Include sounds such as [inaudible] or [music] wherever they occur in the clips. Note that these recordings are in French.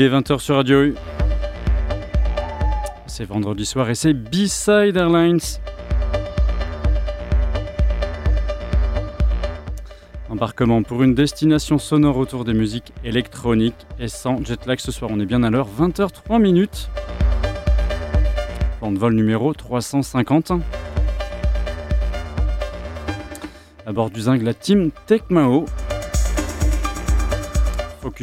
Il est 20h sur Radio U. C'est vendredi soir et c'est B-Side Airlines. Embarquement pour une destination sonore autour des musiques électroniques et sans jet lag ce soir. On est bien à l'heure, 20h03 minutes. Plan de vol numéro 350. À bord du Zing, la team Tecmao.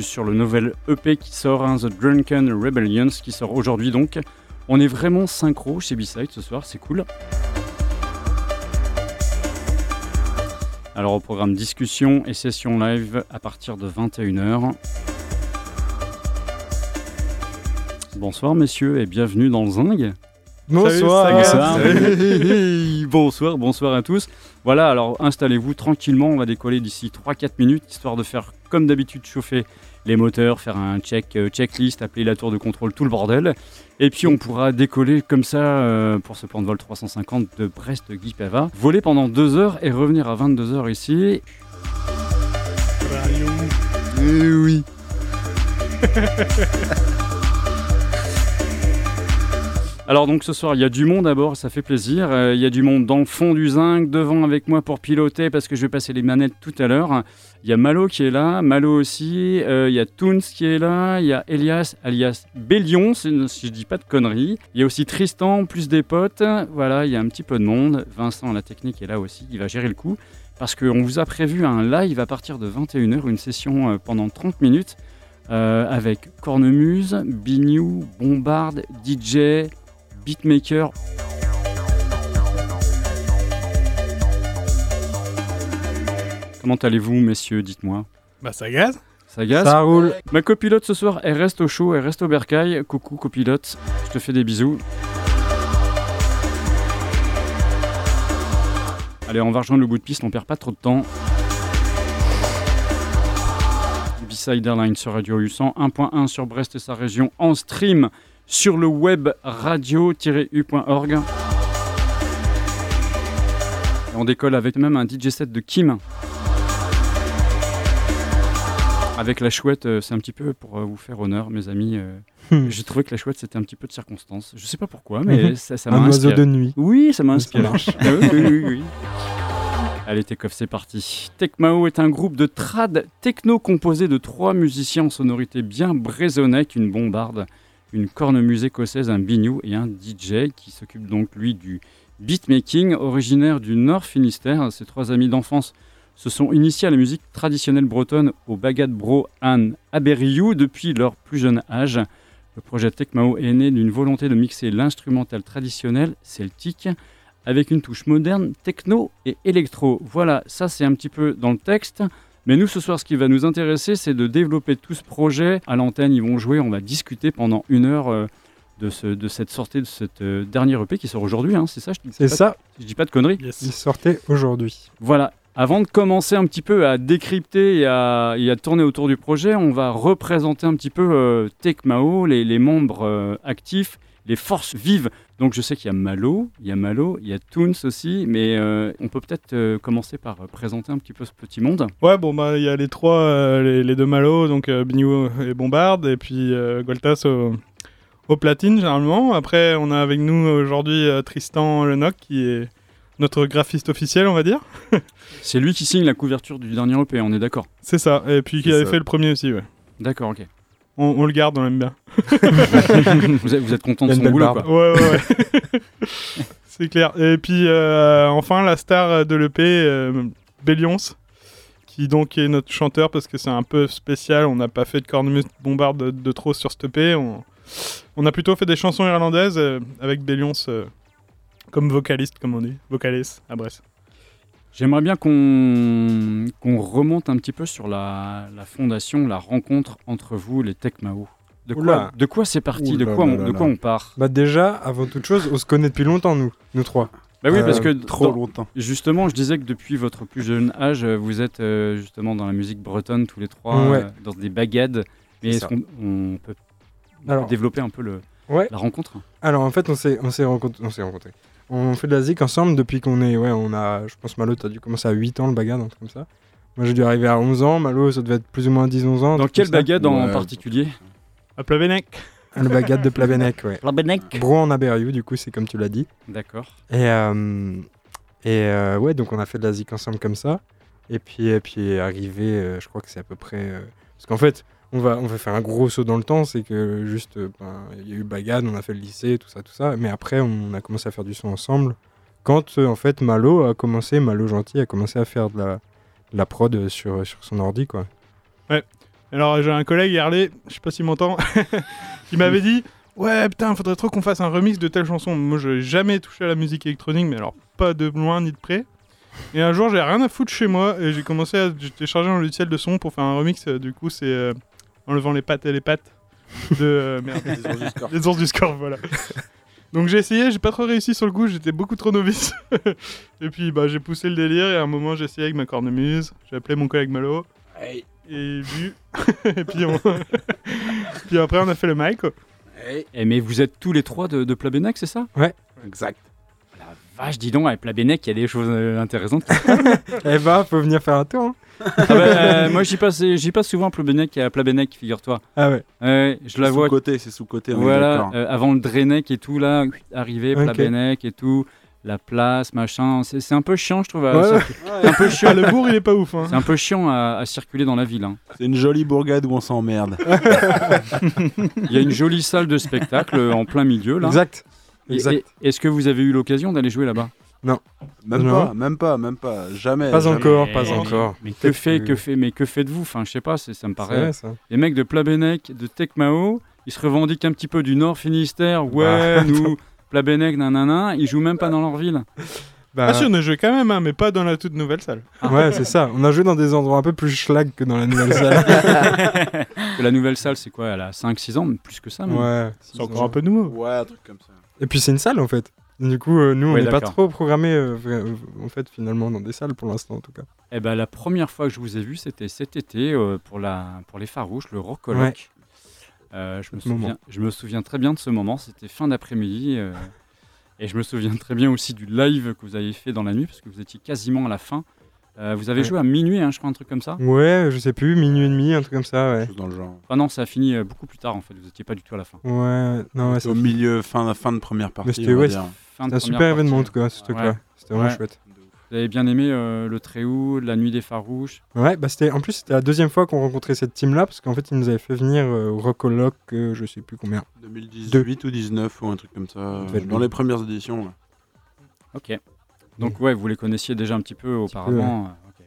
Sur le nouvel EP qui sort, hein, The Drunken Rebellions, qui sort aujourd'hui donc. On est vraiment synchro chez B-Side ce soir, c'est cool. Alors au programme discussion et session live à partir de 21h. Bonsoir messieurs et bienvenue dans le Zing. Bonsoir. Bonsoir. [laughs] bonsoir, bonsoir à tous. Voilà, alors installez-vous tranquillement, on va décoller d'ici 3-4 minutes, histoire de faire comme d'habitude chauffer les moteurs, faire un check, euh, checklist, appeler la tour de contrôle, tout le bordel. Et puis on pourra décoller comme ça euh, pour ce plan de vol 350 de Brest-Guipava, voler pendant 2 heures et revenir à 22 heures ici. Eh oui. [laughs] Alors donc ce soir il y a du monde à ça fait plaisir. Euh, Il y a du monde dans le fond du zinc, devant avec moi pour piloter parce que je vais passer les manettes tout à l'heure. Il y a Malo qui est là, Malo aussi. Euh, Il y a Toons qui est là. Il y a Elias alias Bélion, si je dis pas de conneries. Il y a aussi Tristan, plus des potes. Voilà, il y a un petit peu de monde. Vincent la technique est là aussi, il va gérer le coup. Parce qu'on vous a prévu un live à partir de 21h, une session euh, pendant 30 minutes. avec Cornemuse, Bignou, Bombard, DJ, beatmaker. Comment allez-vous, messieurs Dites-moi? Bah ça gaze. Ça gaze Ça roule. Ma copilote ce soir, elle reste au chaud, elle reste au bercail. Coucou copilote, je te fais des bisous. Allez, on va rejoindre le bout de piste, on perd pas trop de temps. B-Side Airlines sur Radio U 101.1 sur Brest et sa région en stream sur le web radio-u.org. On décolle avec même un DJ set de Kim. Avec la chouette, euh, c'est un petit peu pour euh, vous faire honneur, mes amis. euh, Hmm. J'ai trouvé que la chouette, c'était un petit peu de circonstance. Je sais pas pourquoi, mais Mhm. ça, ça m'a Un oiseau inspiré. de nuit. Oui, ça m'a inspiré. marche. [laughs] Ah oui, oui, oui, oui. Allez, Tekoff, c'est parti. Tekmao est un groupe de trad techno composé de trois musiciens en sonorité bien brésonnec, une bombarde, une cornemuse écossaise, un biniou et un DJ qui s'occupe donc, lui, du beatmaking, originaire du Nord Finistère. Ces trois amis d'enfance se sont initiés à la musique traditionnelle bretonne au Bagad Bro An Aberiou depuis leur plus jeune âge. Le projet Tekmao est né d'une volonté de mixer l'instrumental traditionnel celtique avec une touche moderne, techno et électro. Voilà, ça c'est un petit peu dans le texte. Mais nous, ce soir, ce qui va nous intéresser, c'est de développer tout ce projet. À l'antenne, ils vont jouer, on va discuter pendant une heure euh, de, ce, de cette sortie de cette euh, dernière EP qui sort aujourd'hui. hein, c'est ça je dis C'est ça, Je dis pas de conneries. il sortait aujourd'hui. Voilà. Avant de commencer un petit peu à décrypter et à, et à tourner autour du projet, on va représenter un petit peu euh, Tekmao, les, les membres euh, actifs, les forces vives. Donc je sais qu'il y a Malo, il y a Malo, il y a Toons aussi, mais euh, on peut peut-être euh, commencer par euh, présenter un petit peu ce petit monde. Ouais, bon, bah, il y a les trois, euh, les, les deux Malo, donc euh, Bignou et Bombarde, et puis euh, Goltas au, au platine, généralement. Après, on a avec nous aujourd'hui euh, Tristan Lenoc, qui est notre graphiste officiel, on va dire. [laughs] C'est lui qui signe la couverture du dernier EP, on est d'accord C'est ça, et puis qui avait ça. fait le premier aussi, ouais. D'accord, ok. On, on le garde, on l'aime bien. [laughs] vous, êtes, vous êtes content de a son boulot, barbe. quoi. Ouais, ouais, ouais. [laughs] C'est clair. Et puis, euh, enfin, la star de l'EP, euh, Bellions, qui donc est notre chanteur parce que c'est un peu spécial. On n'a pas fait de cornemuse bombarde de, de trop sur cette EP. On, on a plutôt fait des chansons irlandaises euh, avec Bellions euh, comme vocaliste, comme on dit. Vocaliste à Brest. J'aimerais bien qu'on qu'on remonte un petit peu sur la, la fondation, la rencontre entre vous, les. De quoi, Oula. de quoi c'est parti de, quoi là on, là de là. quoi on part? Bah déjà, avant toute chose, on se connaît depuis longtemps, nous, nous trois. Bah oui, Euh, parce que Trop dans- longtemps. justement, je disais que depuis votre plus jeune âge, euh, vous êtes euh, justement dans la musique bretonne tous les trois, Ouais. euh, dans des bagades. Mais est-ce qu'on on peut, on peut Alors- développer un peu le, Ouais. la rencontre? Alors en fait, on s'est on s'est rencontrés. On fait de la zik ensemble depuis qu'on est. Ouais, on a. Je pense Malo, t'as dû commencer à 8 ans le bagad, un truc comme ça. Moi, j'ai dû arriver à 11 ans. Malo, ça devait être plus ou moins 10-11 ans. Dans ça. bagade en particulier? À Plavenec. Le bagad de Plavenec, ouais. La Bro en Aberiou, du coup, c'est comme tu l'as dit. D'accord. Et, euh, et euh, ouais, donc on a fait de la zik ensemble comme ça. Et puis, et puis arrivé, euh, je crois que c'est à peu près. euh, Parce qu'en fait, on va, on faire un gros saut dans le temps. C'est que juste, euh, ben, il y a eu Bagad, on a fait le lycée, tout ça, tout ça. Mais après, on a commencé à faire du son ensemble. Quand euh, en fait Malo a commencé, Malo Gentil a commencé à faire de la, prod sur, son ordi, quoi. Alors j'ai un collègue Harley, je sais pas s'il m'entend, [laughs] qui m'avait dit Ouais, putain, faudrait trop qu'on fasse un remix de telle chanson. Moi, je n'ai jamais touché à la musique électronique, mais alors pas de loin ni de près. Et un jour, j'ai rien à foutre chez moi et j'ai commencé à j'ai télécharger un logiciel de son pour faire un remix. Du coup, c'est euh, enlevant les pattes et les pattes de. euh, [laughs] merde, les ours du score, voilà. Donc j'ai essayé, j'ai pas trop réussi sur le coup, j'étais beaucoup trop novice. [laughs] et puis bah, j'ai poussé le délire et à un moment j'ai essayé avec ma cornemuse, j'ai appelé mon collègue Malo. Et vu. [laughs] et puis, on- puis après on a fait le mic. Eh, mais vous êtes tous les trois de, de Plabennec, c'est ça? Exact. Vache, dis donc, avec Plabennec, il y a des choses euh, intéressantes. Eh bah, faut venir faire un tour. hein. Ah bah, euh, moi, j'y passe, j'y passe souvent à Plabennec, à Plabennec, figure-toi. Ah ouais. Ouais, je la vois. Sous-côté, c'est sous-côté. on est Voilà, d'accord. euh, avant le Drenec et tout, là, arrivé, Ok. Plabennec et tout, la place, machin. C'est c'est un peu chiant, je trouve. à Ouais, ouais. C'est un peu chiant. Ah, le bourg il est pas ouf. Hein. C'est un peu chiant à, à circuler dans la ville. hein. C'est une jolie bourgade où on s'emmerde. [laughs] Il y a une jolie salle de spectacle en plein milieu là. Exact. Et- Exact. et- Est-ce que vous avez eu l'occasion d'aller jouer là-bas? Même Non. pas, même pas, même pas. Jamais. Pas jamais. encore, pas Mais- encore. Mais que fait, que- que fait, mais que faites-vous? Enfin, je sais pas, ça me paraît. vrai, ça. Les mecs de Plabennec, de Tecmao, ils se revendiquent un petit peu du Nord Finistère. Ouais, Bah, [laughs] nous, Plabennec, nanana, ils jouent même pas dans leur ville. Bah, Ah si on a joué quand même, hein, mais pas dans la toute nouvelle salle. Ouais, c'est ça. On a joué dans des endroits un peu plus schlag que dans la nouvelle [laughs] salle. La nouvelle salle, c'est quoi? Elle a 5-6 ans, mais plus que ça. même. ouais. C'est encore un peu nouveau. Ouais, un truc comme ça. Et puis c'est une salle en fait. Du coup, euh, nous, on Ouais, n'est pas trop programmé euh, euh, en fait finalement dans des salles pour l'instant en tout cas. Eh ben, la première fois que je vous ai vu, c'était cet été euh, pour, la, pour les Farouches, le Rock Ouais. Euh, je, me souviens, je me souviens très bien de ce moment. C'était fin d'après-midi. euh, Et je me souviens très bien aussi du live que vous avez fait dans la nuit, parce que vous étiez quasiment à la fin. Euh, vous avez Ouais. joué à minuit, hein, je crois, un truc comme ça? Ouais, je sais plus, minuit et demi, un truc comme ça, ouais. Chose dans le genre. Ah non, ça a fini euh, beaucoup plus tard en fait. Vous n'étiez pas du tout à la fin. Ouais, non, ouais, au milieu, fin, fin de première partie. c'était- ouais, dire. Fin de C'est un super partie. événement en tout cas, ce truc-là. Ouais. C'était vraiment Ouais. chouette. Vous avez bien aimé euh, le Tréhou, la nuit des farouches. Ouais, bah c'était en plus c'était la deuxième fois qu'on rencontrait cette team là parce qu'en fait ils nous avaient fait venir euh, au Rockolock, euh, je sais plus combien. 2018 ou 19 ou un truc comme ça. euh, Dans les premières éditions. là. Ok. Donc ouais, vous les connaissiez déjà un petit peu peu, auparavant. euh, ok.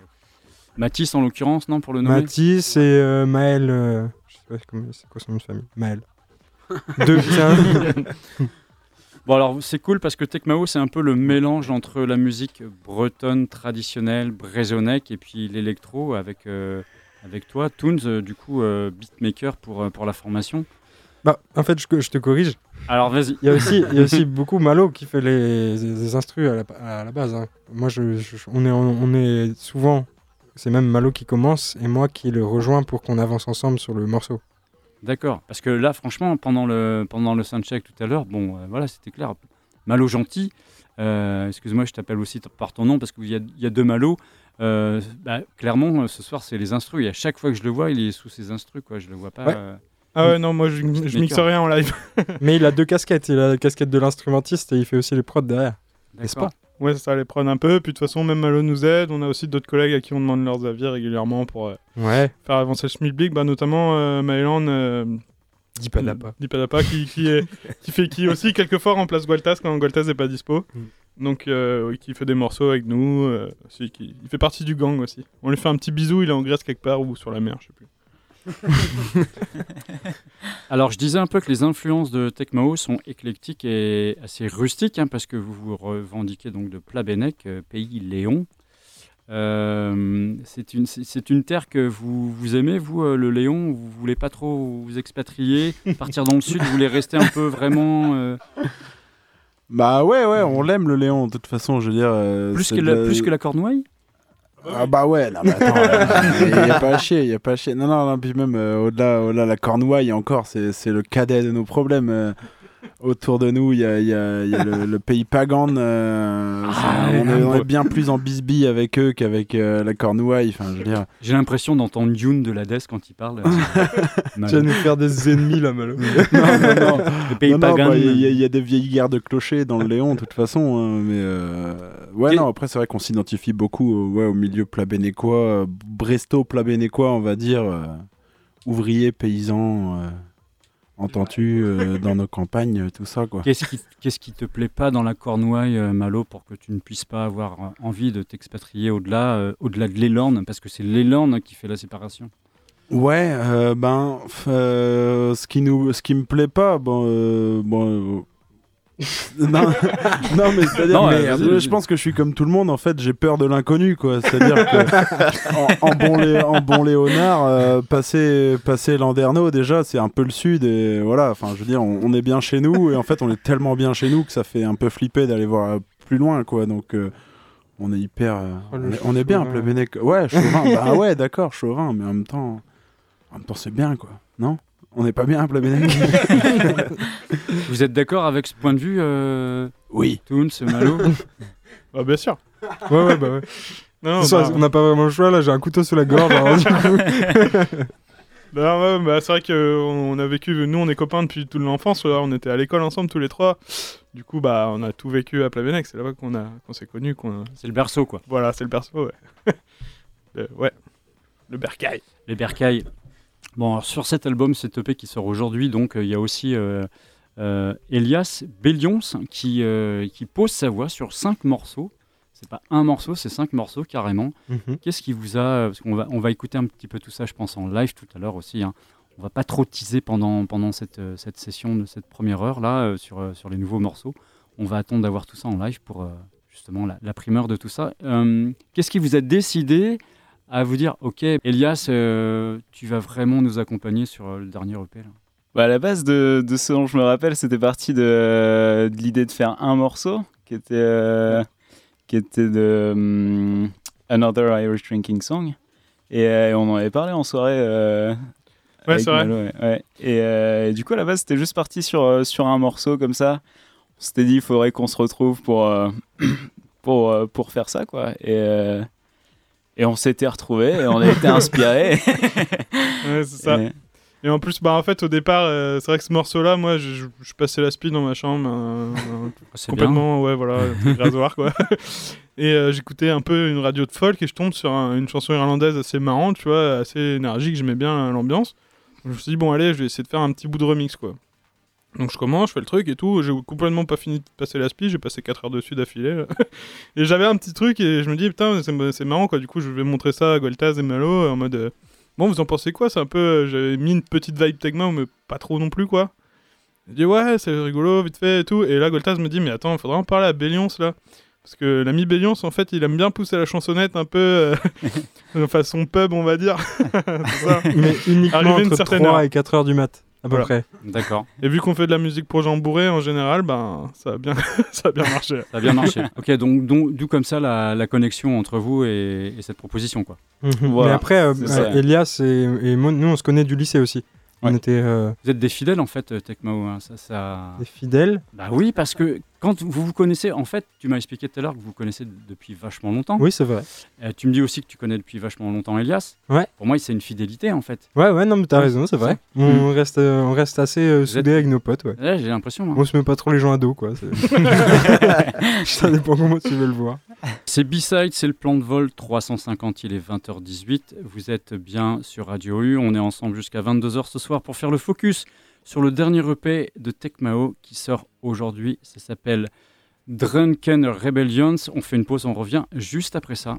Mathis en l'occurrence, non, pour le nommer Mathis et euh, Maël, euh, je sais pas comment- c'est quoi son nom de famille, Maël. [laughs] Deux, tiens. [laughs] Bon alors c'est cool parce que Tecmao c'est un peu le mélange entre la musique bretonne traditionnelle, brésonnec et puis l'électro avec, euh, avec toi, Toons, euh, du coup euh, beatmaker pour, euh, pour la formation. bah en fait je, je te corrige. Alors vas-y. Il y a aussi il y a aussi [laughs] beaucoup Malo qui fait les, les instrus à la, à la base. hein. Moi je, je- on est on est souvent c'est même Malo qui commence et moi qui le rejoins pour qu'on avance ensemble sur le morceau. D'accord, parce que là, franchement, pendant le, pendant le soundcheck tout à l'heure, bon, euh, voilà, c'était clair. Malo gentil, euh, excuse-moi, je t'appelle aussi par ton nom parce qu'il y a, il y a deux Malo. Euh, bah, clairement, ce soir, c'est les instrus. Et à chaque fois que je le vois, il est sous ses instrus, quoi. Je le vois pas. Ouais. euh, Ah ouais, non, moi je, je mixe rien en live. [laughs] Mais il a deux casquettes, il a la casquette de l'instrumentiste et il fait aussi les prods derrière. N'est-ce d'accord. pas? Ouais, ça les prendre un peu. Puis de toute façon, même Malo nous aide. On a aussi d'autres collègues à qui on demande leurs avis régulièrement pour euh, Ouais. faire avancer le schmilblick. Bah, notamment euh, Maëlan. Euh, Dipadapa. Dipadapa qui, qui, est, [laughs] qui fait qui aussi quelquefois remplace Gualtas quand Gualtas n'est pas dispo. Mm. Donc euh, oui, qui fait des morceaux avec nous. euh, aussi, qui, il fait partie du gang aussi. On lui fait un petit bisou, il est en Grèce quelque part ou sur la mer, je sais plus. [laughs] Alors, je disais un peu que les influences de Tecmao sont éclectiques et assez rustiques, hein, parce que vous vous revendiquez donc de Plabennec, euh, pays Léon. Euh, c'est une, une terre que vous, vous aimez, vous, euh, le Léon Vous voulez pas trop vous expatrier, partir dans le sud Vous voulez rester un peu vraiment Bah ouais, ouais, on l'aime le Léon, de toute façon, je veux dire. plus, que la- plus que la Cornouaille? Ah bah ouais, non, mais attends, [laughs] il n'y a pas à chier, il a pas à chier. Non, non, non, puis même euh, au-delà, au-delà, la Cornouaille encore, c'est c'est le cadet de nos problèmes. euh. Autour de nous, il y a, il y a- il y a le, le pays Pagan. euh, Ah, on, est, on est bien plus en bisbille avec eux qu'avec euh, la Cornouaille. Enfin, je veux dire. J'ai l'impression d'entendre Dune de l'Hadès quand il parle. [laughs] euh. Tu vas nous faire des ennemis là, Malo. [laughs] non, non, non. Le pays Non, pagan. bah, Il y, a- il y a des vieilles guerres de clochers dans le Léon, de toute façon. hein, mais euh, ouais, Et- non, après, c'est vrai qu'on s'identifie beaucoup au- ouais, au milieu plabénécois, euh, bresto-plabénécois, on va dire. euh, ouvriers, paysans, entends-tu, euh, dans nos campagnes, euh, tout ça, quoi. Qu'est-ce qui, qu'est-ce qui te plaît pas dans la Cornouaille, euh, Malo, pour que tu ne puisses pas avoir euh, envie de t'expatrier au-delà, euh, au-delà de l'Élorne, parce que c'est l'Élorne qui fait la séparation? Ouais, euh, ben, ce qui nous, ce qui me plaît pas, bon, bon. [laughs] non, non, mais c'est-à-dire, Non, mais, euh, euh, vas-y. je pense que je suis comme tout le monde. En fait, j'ai peur de l'inconnu, quoi. C'est-à-dire que [laughs] en, en bon, Lé- en bon Léonard, euh, passer, passer Landerneau, déjà, c'est un peu le sud et voilà. Enfin, je veux dire, on, on est bien chez nous et en fait, on est tellement bien chez nous que ça fait un peu flipper d'aller voir euh, plus loin, quoi. Donc, euh, on est hyper, euh, Oh, on, est, on est bien. Plébénec. Ouais, chauvin. bah ouais, d'accord, chauvin, mais en même temps. En même temps, c'est bien, quoi. Non? On n'est pas bien, Plabennec [laughs] Vous êtes d'accord avec ce point de vue, euh, Oui. Toons, Malo Bah, [laughs] bien sûr. Ouais, ouais, bah ouais. Non, bah, On n'a pas vraiment le choix là, j'ai un couteau sous la gorge. alors, [laughs] non, ouais, bah, c'est vrai qu'on on a vécu, nous on est copains depuis toute l'enfance, on était à l'école ensemble tous les trois. Du coup, bah, on a tout vécu à Plavenec, c'est là-bas qu'on a, qu'on s'est connus. qu'on a- C'est le berceau, quoi. Voilà, c'est le perso, ouais. Le- ouais. Le bercail. Les bercailles. Bon, alors, sur cet album, cet EP qui sort aujourd'hui, donc euh, il y a aussi euh, euh, Elias Bellions qui, qui pose sa voix sur cinq morceaux. C'est pas un morceau, c'est cinq morceaux carrément. Mhm. Qu'est-ce qui vous a. Parce qu'on va, on va écouter un petit peu tout ça, je pense, en live tout à l'heure aussi. hein. On va pas trop teaser pendant, pendant cette, cette session de cette première heure là euh, sur, euh, sur les nouveaux morceaux. On va attendre d'avoir tout ça en live pour euh, justement la, la primeur de tout ça. Qu'est-ce qui vous a décidé à vous dire Ok, Elias, euh, tu vas vraiment nous accompagner sur euh, le dernier EP là Bah, à la base de, de ce dont je me rappelle, c'était parti de, de l'idée de faire un morceau qui était, euh, qui était de hum, Another Irish Drinking Song. Et euh, on en avait parlé en soirée. euh, Ouais, c'est vrai. Malo, ouais, ouais. Et, euh, et du coup, à la base, c'était juste parti sur, euh, sur un morceau comme ça. on s'était dit, il faudrait qu'on se retrouve pour, euh, [clears throat] pour, euh, pour faire ça, quoi. Et, euh, et on s'était retrouvés et on a été inspirés. [laughs] Ouais, c'est ça. Et- Et en plus, bah, en fait, au départ, euh, c'est vrai que ce morceau-là, moi, je, passais la speed dans ma chambre, un- C'est bien. complètement, ouais, voilà, rasoir, quoi. [laughs] Et euh, j'écoutais un peu une radio de folk et je tombe sur un- une chanson irlandaise assez marrante, tu vois, assez énergique, j'aimais bien l'ambiance. Je me suis dit, bon, allez, je vais essayer de faire un petit bout de remix, quoi. Donc je commence, je fais le truc et tout, j'ai complètement pas fini de passer la speed, j'ai passé 4 heures dessus d'affilée. [laughs] et j'avais un petit truc et je me dis, putain, c'est marrant, quoi. Du coup, je vais montrer ça à Gueltaz et Malo en mode. euh, Bon, vous en pensez quoi? C'est un peu. euh, J'avais mis une petite vibe Tegma, mais pas trop non plus, quoi. Il dit, ouais, c'est rigolo, vite fait et tout. Et là, Goltaz me dit, mais attends, il faudrait en parler à Bélions, là. Parce que l'ami Bélions, en fait, il aime bien pousser la chansonnette un peu. euh, [laughs] de façon pub, on va dire. [laughs] Mais uniquement Arrivé une entre certaine 3 heure. et 4 heures du mat, à peu Voilà. près. D'accord, Et vu qu'on fait de la musique pour Jean Bourré en général, ben, ça a bien, [laughs] ça a bien marché. ça a bien marché. ok, donc donc- d'où comme ça la, la connexion entre vous et, et cette proposition, quoi. Mhm. Voilà, Mais après, euh, euh, Elias et, et moi, nous, on se connaît du lycée aussi. On était euh, Vous êtes des fidèles en fait, Tecmao. hein, Ça, ça... des fidèles. Bah oui, parce que quand vous vous connaissez, en fait, tu m'as expliqué tout à l'heure que vous vous connaissez depuis vachement longtemps. Oui, c'est vrai. Euh, tu me dis aussi que tu connais depuis vachement longtemps Elias. Ouais. Pour moi, c'est une fidélité en fait. Ouais, ouais, non, mais t'as raison, c'est vrai. On, reste, euh, on reste assez euh, êtes- soudés avec nos potes, ouais. Ouais, J'ai l'impression. moi. On se met pas trop les gens à dos, quoi. [laughs] Ça dépend comment tu veux le voir. C'est B-Side, c'est le plan de vol 350, il est 20h18. Vous êtes bien sur Radio U. On est ensemble jusqu'à 22h ce soir pour faire le focus sur le dernier EP de Tecmao qui sort aujourd'hui. Ça s'appelle Drunken Rebellions. On fait une pause, on revient juste après ça.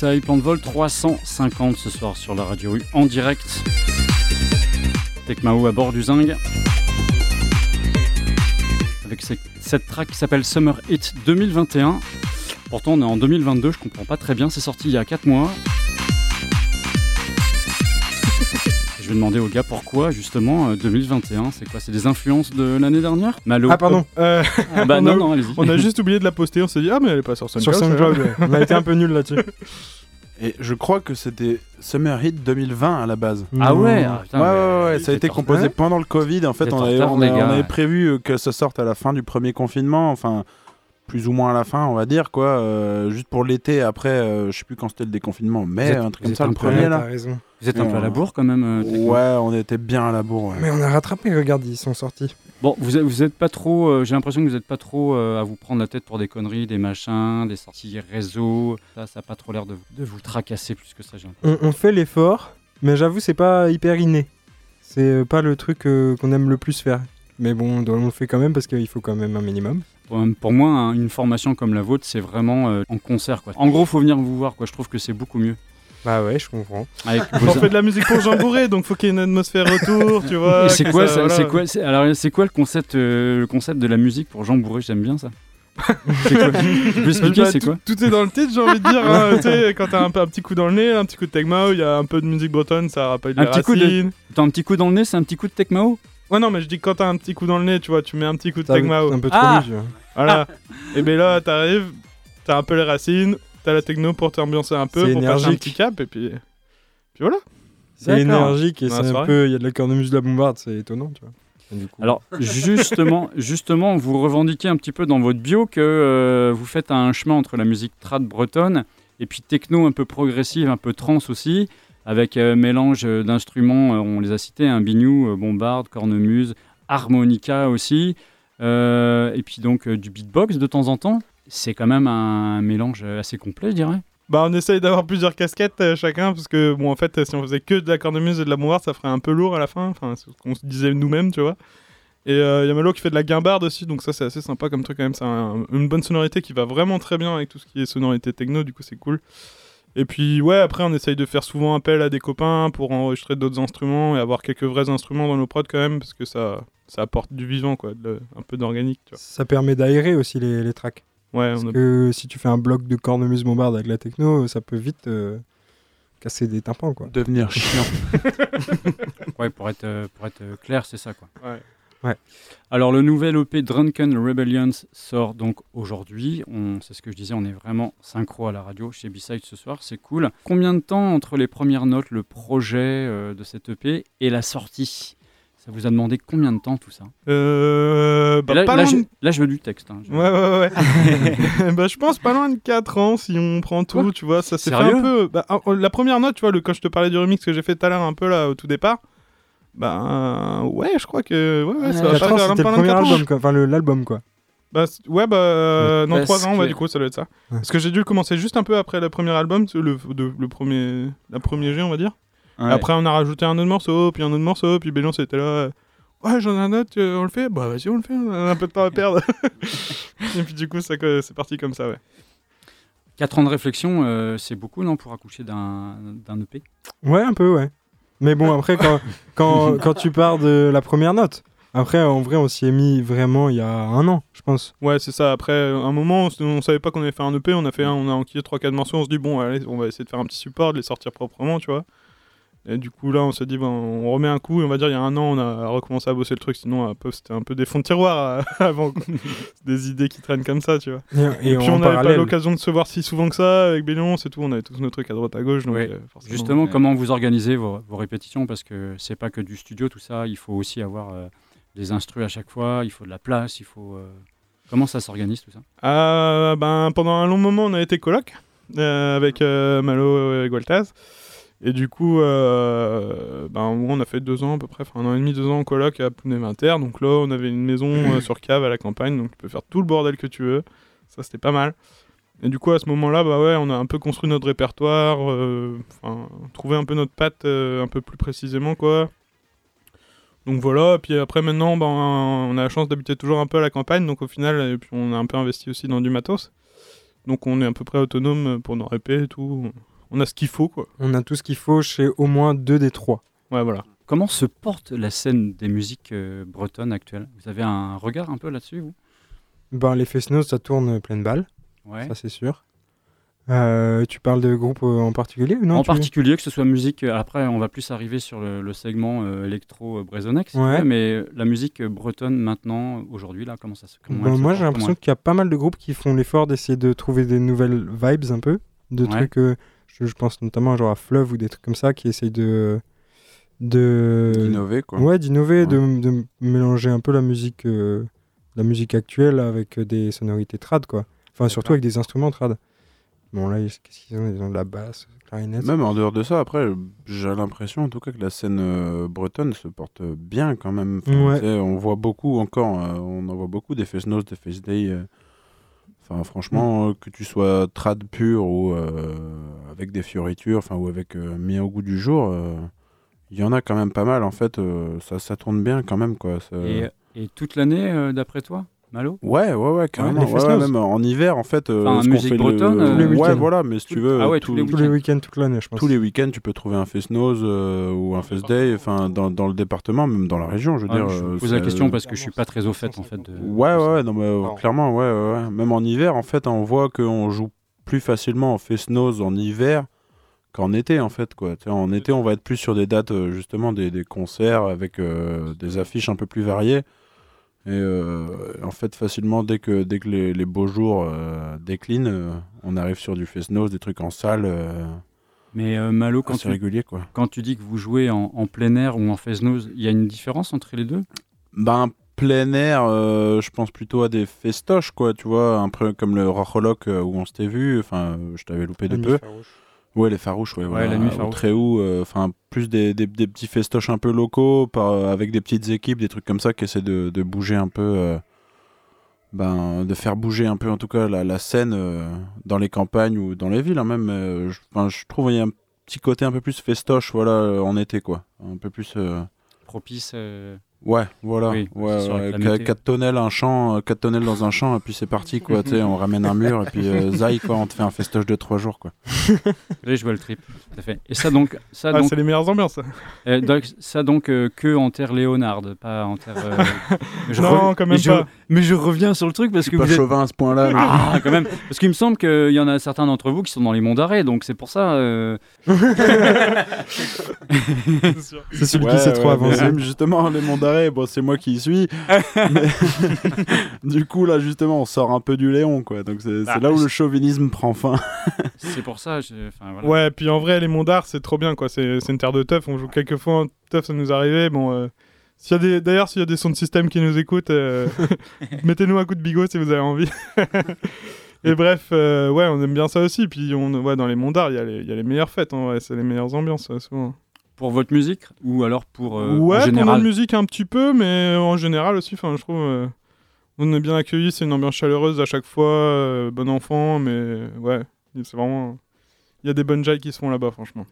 B-Side, plan de vol 350 ce soir sur la Radio U en direct. Tecmao à bord du Zing. Avec ce- cette track qui s'appelle Summer Hit 2021. Pourtant, on est en 2022, je comprends pas très bien, c'est sorti il y a 4 mois. Vais demander au gars pourquoi, justement, euh, 2021, c'est quoi C'est des influences de l'année dernière? Malo Ah, pardon. Euh, Ah bah on non, a- non, allez-y. on a juste oublié de la poster, on s'est dit, ah, mais elle est pas sur Sur SoundCloud. SoundCloud, celle-là. ouais. on a été un peu nul là-dessus. Et je crois que c'était Summer Hit 2020 à la base. Ah ouais, ah, putain, ouais, ouais, ouais, ça a été composé pendant le Covid. En fait, on avait, on a- on prévu euh, que ça sorte à la fin du premier confinement. Enfin, plus ou moins à la fin, on va dire, quoi. euh, juste pour l'été, après, euh, je sais plus quand c'était le déconfinement, mais un truc comme ça, le premier là. raison. Vous êtes un peu à la on- bourre quand même. euh. Ouais, on était bien à la bourre. ouais. Mais on a rattrapé, regarde, ils sont sortis. Bon, vous êtes, vous êtes pas trop. euh, J'ai l'impression que vous êtes pas trop euh, à vous prendre la tête pour des conneries, des machins, des sorties réseau. Ça, ça a pas trop l'air de, de vous tracasser plus que ça. j'ai l'impression. On, on fait l'effort, mais j'avoue, c'est pas hyper inné. C'est pas le truc euh, qu'on aime le plus faire. Mais bon, on le fait quand même parce qu'il faut quand même un minimum. Pour, moi, hein, une formation comme la vôtre, c'est vraiment euh, en concert. Quoi. En gros, faut venir vous voir. Quoi. Je trouve que c'est beaucoup mieux. Bah ouais, je comprends. Avec On fait de la [laughs] musique pour Jean Bourré, donc faut qu'il y ait une atmosphère autour, tu vois. Et c'est quoi, ça- voilà. quoi, alors c'est quoi le concept, euh, le concept de la musique pour Jean Bourré J'aime bien ça. C'est quoi? [laughs] Tu peux expliquer Bah, c'est quoi? Tout est dans le titre, j'ai envie de dire. hein. tu sais, quand t'as un, petit coup dans le nez, un petit coup de Tegmao, il y a un peu de musique bretonne, ça rappelle Un les petit coup de- racines. T'as un petit coup dans le nez, c'est un petit coup de Tecmao Ouais, non, mais je dis que quand t'as un petit coup dans le nez, tu vois, tu mets un petit coup de Tegmao. un peu trop Ah vois. Voilà. Et ben là, t'arrives, t'as un peu les racines, t'as la techno pour t'ambiancer un peu, pour passer un énergique. petit cap, et puis. Puis voilà. C'est énergique et c'est un peu. Il y a de la cornemuse de la bombarde, c'est étonnant, tu vois. Et du coup- Alors justement, [laughs] justement, vous revendiquez un petit peu dans votre bio que euh, vous faites un chemin entre la musique trad bretonne et puis techno un peu progressive, un peu trance aussi, avec euh, mélange euh, d'instruments, euh, on les a cités, un biniou, euh, bombarde, cornemuse, harmonica aussi, euh, et puis donc euh, du beatbox de temps en temps. C'est quand même un mélange euh, assez complet, je dirais. Bah, on essaye d'avoir plusieurs casquettes euh, chacun, parce que, bon, en fait, euh, si on faisait que de la cornemuse et de la bombarde, ça ferait un peu lourd à la fin. Enfin, c'est ce qu'on se disait nous-mêmes, tu vois. Et il y a Malo qui fait de la guimbarde aussi, donc ça, c'est assez sympa comme truc quand même. C'est un- une bonne sonorité qui va vraiment très bien avec tout ce qui est sonorité techno, du coup, c'est cool. Et puis, ouais, après, on essaye de faire souvent appel à des copains pour enregistrer d'autres instruments et avoir quelques vrais instruments dans nos prods quand même, parce que ça, ça apporte du vivant, quoi, de- un peu d'organique, tu vois. Ça permet d'aérer aussi les, les tracks. Ouais, Parce on a- que si tu fais un bloc de cornemuse bombarde avec la techno, ça peut vite euh, casser des tympans, quoi. Devenir chiant. [laughs] Ouais, pour être, euh, pour être euh, clair, c'est ça quoi. Ouais. Ouais. Alors le nouvel EP Drunken Rebellions sort donc aujourd'hui. C'est ce que je disais, on est vraiment synchro à la radio chez B-Side ce soir, c'est cool. Combien de temps entre les premières notes, le projet euh, de cet EP et la sortie? Ça vous a demandé combien de temps tout ça? Euh, bah, là, pas là, loin je, de- là, je veux du texte. hein. Je- Ouais, ouais, ouais. [laughs] [laughs] bah, je pense pas loin de 4 ans si on prend tout, Quoi? tu vois. Ça s'est fait Sérieux? un peu. Bah, ah, la première note, tu vois, le, quand je te parlais du remix que j'ai fait tout à l'heure un peu là au tout départ, bah ouais, je crois que. Ouais, ouais, ça va 4 pas faire le premier album, quoi. Enfin, le- l'album, quoi. Bah, ouais, bah, euh, non, Parce 3 ans, ouais, du coup, ça doit être ça. Ouais. Parce que j'ai dû le commencer juste un peu après le premier album, le, de- le premier, la premier G, on va dire. Ouais. Après, on a rajouté un autre morceau, puis un autre morceau, puis Bélion, c'était là. euh, Ouais, j'en ai un autre, euh, on le fait? Bah, vas-y, on le fait, on a un peu de temps à perdre. [laughs] Et puis, du coup, c'est parti comme ça, ouais. 4 ans de réflexion, euh, c'est beaucoup, non, pour accoucher d'un, d'un EP Ouais, un peu, ouais. Mais bon, après, quand, quand, [laughs] quand tu pars de la première note, après, en vrai, on s'y est mis vraiment il y a un an, je pense. Ouais, c'est ça. Après, un moment, on savait pas qu'on allait faire un EP, on a fait un, on a enquillé 3-4 morceaux, on se dit, bon, allez, on va essayer de faire un petit support, de les sortir proprement, tu vois. Et du coup, là, on s'est dit, bon, on remet un coup, et on va dire, il y a un an, on a recommencé à bosser le truc, sinon, c'était un peu des fonds de tiroir euh, [laughs] avant. [laughs] des idées qui traînent comme ça, tu vois. Et, Et, puis, on n'avait pas l'occasion de se voir si souvent que ça avec Bélion, c'est tout, on avait tous nos trucs à droite à gauche, donc Ouais. euh, forcément. Justement, comment vous organisez vos, vos répétitions? Parce que c'est pas que du studio, tout ça. Il faut aussi avoir euh, des instrus à chaque fois. Il faut de la place. Il faut. euh, Comment ça s'organise tout ça? Ah, ben, pendant un long moment, on a été coloc euh, avec euh, Malo et Gualtaz. Et du coup, euh, ben, on a fait deux ans à peu près, enfin un an et demi, deux ans en coloc à Pounet-Vinter. Donc là, on avait une maison euh, [coughs] sur cave à la campagne, donc tu peux faire tout le bordel que tu veux. Ça, c'était pas mal. Et du coup, à ce moment-là, bah ouais, on a un peu construit notre répertoire, euh, enfin, trouvé un peu notre patte euh, un peu plus précisément, quoi. Donc voilà, et puis après maintenant, ben, on a la chance d'habiter toujours un peu à la campagne, donc au final, et puis on a un peu investi aussi dans du matos. Donc on est à peu près autonome pour nos répés et tout. On a ce qu'il faut, quoi. on a tout ce qu'il faut chez au moins deux des trois. Ouais, voilà. Comment se porte la scène des musiques euh, bretonnes actuelles? Vous avez un regard un peu là-dessus, vous? Ben, les Fesnos, ça tourne pleine balle, Ouais. ça c'est sûr. Euh, tu parles de groupes euh, en particulier ou non en particulier, que ce soit musique. Après, on va plus arriver sur le, le segment euh, électro tu Ouais. mais la musique bretonne maintenant, aujourd'hui, là, comment ça se comment Ben, moi, j'ai l'impression qu'il y a pas mal de groupes qui font l'effort d'essayer de trouver des nouvelles vibes un peu, de Ouais. trucs. Euh, je, je pense notamment genre à Fleuve ou des trucs comme ça qui essayent de de D'innover, quoi. ouais d'innover, de, de mélanger un peu la musique euh, la musique actuelle avec euh, des sonorités trad, quoi. Enfin, surtout avec des instruments trad. Bon, là, qu'est-ce qu'ils ont? Ils ont de la basse, clarinette. Même en dehors de ça, après, j'ai l'impression en tout cas que la scène euh, bretonne se porte bien quand même. Enfin, Ouais. On voit beaucoup encore, euh, on en voit beaucoup des Face Nose, des Face Day. euh. Enfin, franchement, Mm. euh, que tu sois trad pur ou euh, avec des fioritures, enfin, ou avec euh, mis au goût du jour, euh, il y en a quand même pas mal en fait. euh, ça, ça tourne bien quand même quoi. ça- Et, et toute l'année, euh, d'après toi, Malo? Ouais, ouais, ouais, carrément. Ouais, Face ouais, Nose. même en hiver, en fait. euh, Enfin, musique fait le- bretonne, euh, Tous les ouais, voilà, mais si tu veux. Ah ouais, tout- tous les Tous les week-ends, toute l'année, je pense. tous les week-ends, tu peux trouver un Face Nose euh, ou un Face Day, enfin, dans, dans le département, même dans la région, je veux Ah, dire. Je pose la question parce que je suis pas très au fait en fait. De... Ouais, ouais, non, mais Non. clairement, ouais, ouais, ouais. Même en hiver, en fait, on voit qu'on joue plus facilement en Face Nose en hiver qu'en été, en fait, quoi. En été, on va être plus sur des dates, euh, justement, des, des concerts avec euh, des affiches un peu plus variées. Et euh, en fait, facilement, dès que, dès que les, les beaux jours euh, déclinent, on arrive sur du Face Nose, des trucs en salle. Mais Malo, quand tu, régulier, quoi. quand tu dis que vous jouez en, en plein air ou en face nose, il y a une différence entre les deux? Ben, plein air, euh, je pense plutôt à des festoches, quoi, tu vois, un peu comme le Racholoc euh, où on s'était vu, enfin, euh, je t'avais loupé de peu. Ouais, les farouches, ouais, voilà. la nuit farouche. Tréhou, euh, enfin, plus des, des, des petits festoches un peu locaux, par, avec des petites équipes, des trucs comme ça qui essaient de, de bouger un peu, euh, ben, de faire bouger un peu, en tout cas, la, la scène euh, dans les campagnes ou dans les villes, hein, même. euh, je, trouve qu'il y a un petit côté un peu plus festoche, voilà, euh, en été, quoi. Un peu plus. euh, Propice. Euh, Ouais, voilà. Oui, ouais, c'est sûr, ouais, avec la qu- météo. quatre tonnelles, un champ, euh, quatre tonnelles dans un champ, et puis c'est parti, quoi. tu sais, on ramène un mur, et puis euh, [laughs] zaï, quoi, on te fait un festoche de trois jours, quoi. [laughs] Là, je vois le trip. Tout à fait. Et ça donc, ça Ah, donc, c'est les meilleures ambiances. ça. [laughs] euh, donc- ça donc euh, que en terre Léonard, pas en terre. euh, je Non, quand mais même je- pas. Mais je reviens sur le truc parce que Pas vous êtes. chauvin à ce point-là. mais- Ah, quand même. Parce qu'il me semble qu'il y en a certains d'entre vous qui sont dans les monts d'arrêt, donc c'est pour ça. euh, C'est sûr. C'est celui Ouais, qui sait trop mais même justement, les monts d'arrêt, bon, c'est moi qui y suis. [laughs] Mais [laughs] du coup, là, justement, on sort un peu du Léon, quoi. Donc, c'est Ah, là où le chauvinisme prend fin. [laughs] c'est pour ça. je- enfin, voilà. Ouais, puis en vrai, les monts d'art, c'est trop bien, quoi. C'est une terre de teuf. On joue quelques fois en teuf, ça nous arrivait. Bon, euh, d'ailleurs, s'il y a des sons de système qui nous écoutent, euh, mettez-nous un coup de bigot si vous avez envie. Et bref, euh, ouais, on aime bien ça aussi. Puis on, ouais, dans les monts d'art, il y, a les- il y a les meilleures fêtes. hein, ouais, c'est les meilleures ambiances, souvent. Pour votre musique ou alors pour euh, ouais, en pour général notre musique un petit peu, mais en général aussi. Enfin, je trouve, euh, on est bien accueillis. C'est une ambiance chaleureuse à chaque fois. euh, bon enfant, mais ouais, c'est vraiment. Il y a des bonnes jailles qui se font là-bas, franchement.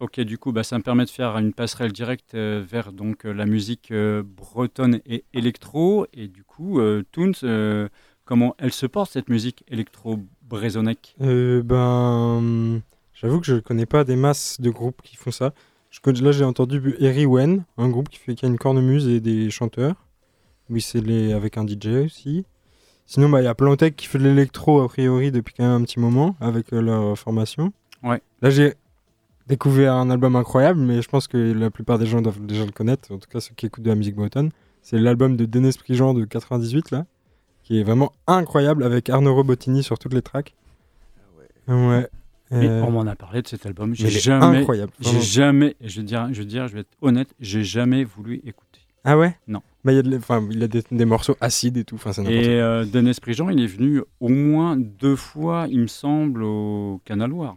Ok, du coup, bah, ça me permet de faire une passerelle directe euh, vers donc la musique euh, bretonne et électro. Et du coup, euh, Toons, euh, comment elle se porte cette musique électro-brésonnec Euh, ben, j'avoue que je connais pas des masses de groupes qui font ça. Je là, j'ai entendu Eri Wen, un groupe qui, fait, qui a une cornemuse et des chanteurs. Oui, c'est les, avec un DJ aussi. Sinon, bah, il y a Plantec qui fait de l'électro, a priori, depuis quand même un petit moment, avec euh, leur formation. Ouais. Là, j'ai découvert un album incroyable, mais je pense que la plupart des gens doivent déjà le connaître, en tout cas ceux qui écoutent de la musique bretonne. C'est l'album de Denis Prigent de 98, là, qui est vraiment incroyable, avec Arnaud Robotini sur toutes les tracks. Ouais. Mais Euh, on m'en a parlé de cet album. J'ai jamais, incroyable. j'ai jamais, je veux dire, je veux dire, je vais être honnête, j'ai jamais voulu écouter. Ah ouais? Non. Bah, il y a, de- il y a des, des morceaux acides et tout. C'est Et euh, Denis Prigent, il est venu au moins deux fois, il me semble, au Canal Loire.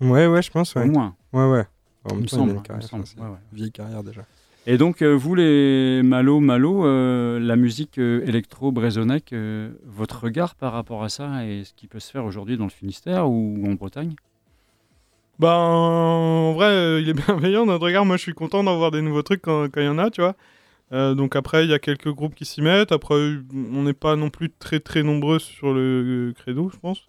Ouais, ouais, je pense. Ouais, Au moins, ouais. ouais. En il me semble. carrière, ouais, ouais. vieille carrière déjà. Et donc, euh, vous, les Malo Malo, euh, la musique euh, électro-brésonnec, euh, votre regard par rapport à ça et ce qui peut se faire aujourd'hui dans le Finistère ou en Bretagne? Bah, en vrai, il est [laughs] bienveillant, notre regard. Moi, je suis content d'en voir des nouveaux trucs quand il y en a, tu vois. Donc après, il y a quelques groupes qui s'y mettent. Après, on n'est pas non plus très très nombreux sur le credo, je pense.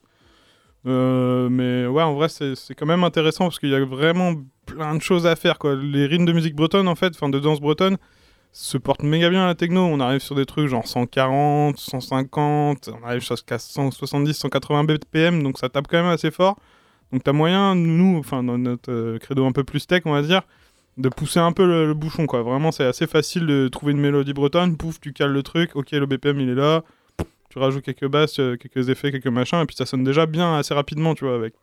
Mais ouais, en vrai, c'est quand même intéressant parce qu'il y a vraiment plein de choses à faire. Quoi. Les rythmes de musique bretonne, en fait, enfin de danse bretonne, se portent méga bien à la techno. On arrive sur des trucs genre 140, 150, on arrive jusqu'à 170, 180 BPM, donc ça tape quand même assez fort. Donc t'as moyen, nous, enfin dans notre euh, credo un peu plus tech, on va dire, de pousser un peu le, bouchon, quoi. Vraiment, c'est assez facile de trouver une mélodie bretonne, pouf, tu cales le truc, ok, le BPM il est là, tu rajoutes quelques basses, euh, quelques effets, quelques machins, et puis ça sonne déjà bien assez rapidement, tu vois, avec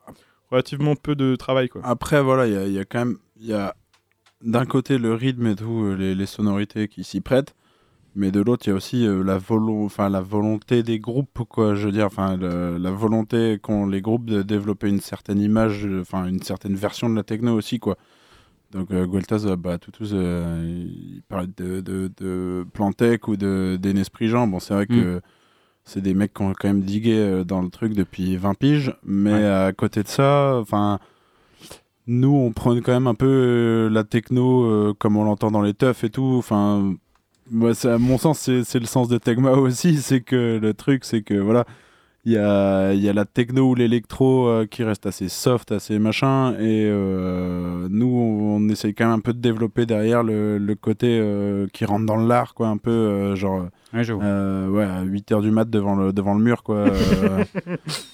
relativement peu de travail, quoi. Après, voilà, il y a, il y a quand même. Il y a d'un côté le rythme et tout, euh, les, les sonorités qui s'y prêtent. Mais de l'autre, il y a aussi euh, la, volo la volonté des groupes, quoi. Je veux dire, enfin, la volonté qu'ont les groupes de développer une certaine image, euh, enfin, une certaine version de la techno aussi, quoi. Donc, euh, Gueltas, bah, Toutous, euh, il parle de, de, de Plantec ou de d'Enesprit Jean. Bon, c'est vrai que c'est des mecs qui ont quand même digué euh, dans le truc depuis 20 piges, mais Ouais. à côté de ça, enfin. Nous, on prend quand même un peu euh, la techno euh, comme on l'entend dans les teufs et tout. Enfin, moi, c'est- à mon sens, c'est c'est le sens de Tegma aussi. [laughs] C'est que le truc, c'est que voilà, il y a, il y a la techno ou l'électro euh, qui reste assez soft, assez machin. Et euh, nous, on, on essaye quand même un peu de développer derrière le, le côté euh, qui rentre dans l'art, quoi. Un peu euh, genre. Ouais, je vois. Euh, ouais, à 8h du mat devant le, devant le mur, quoi. euh,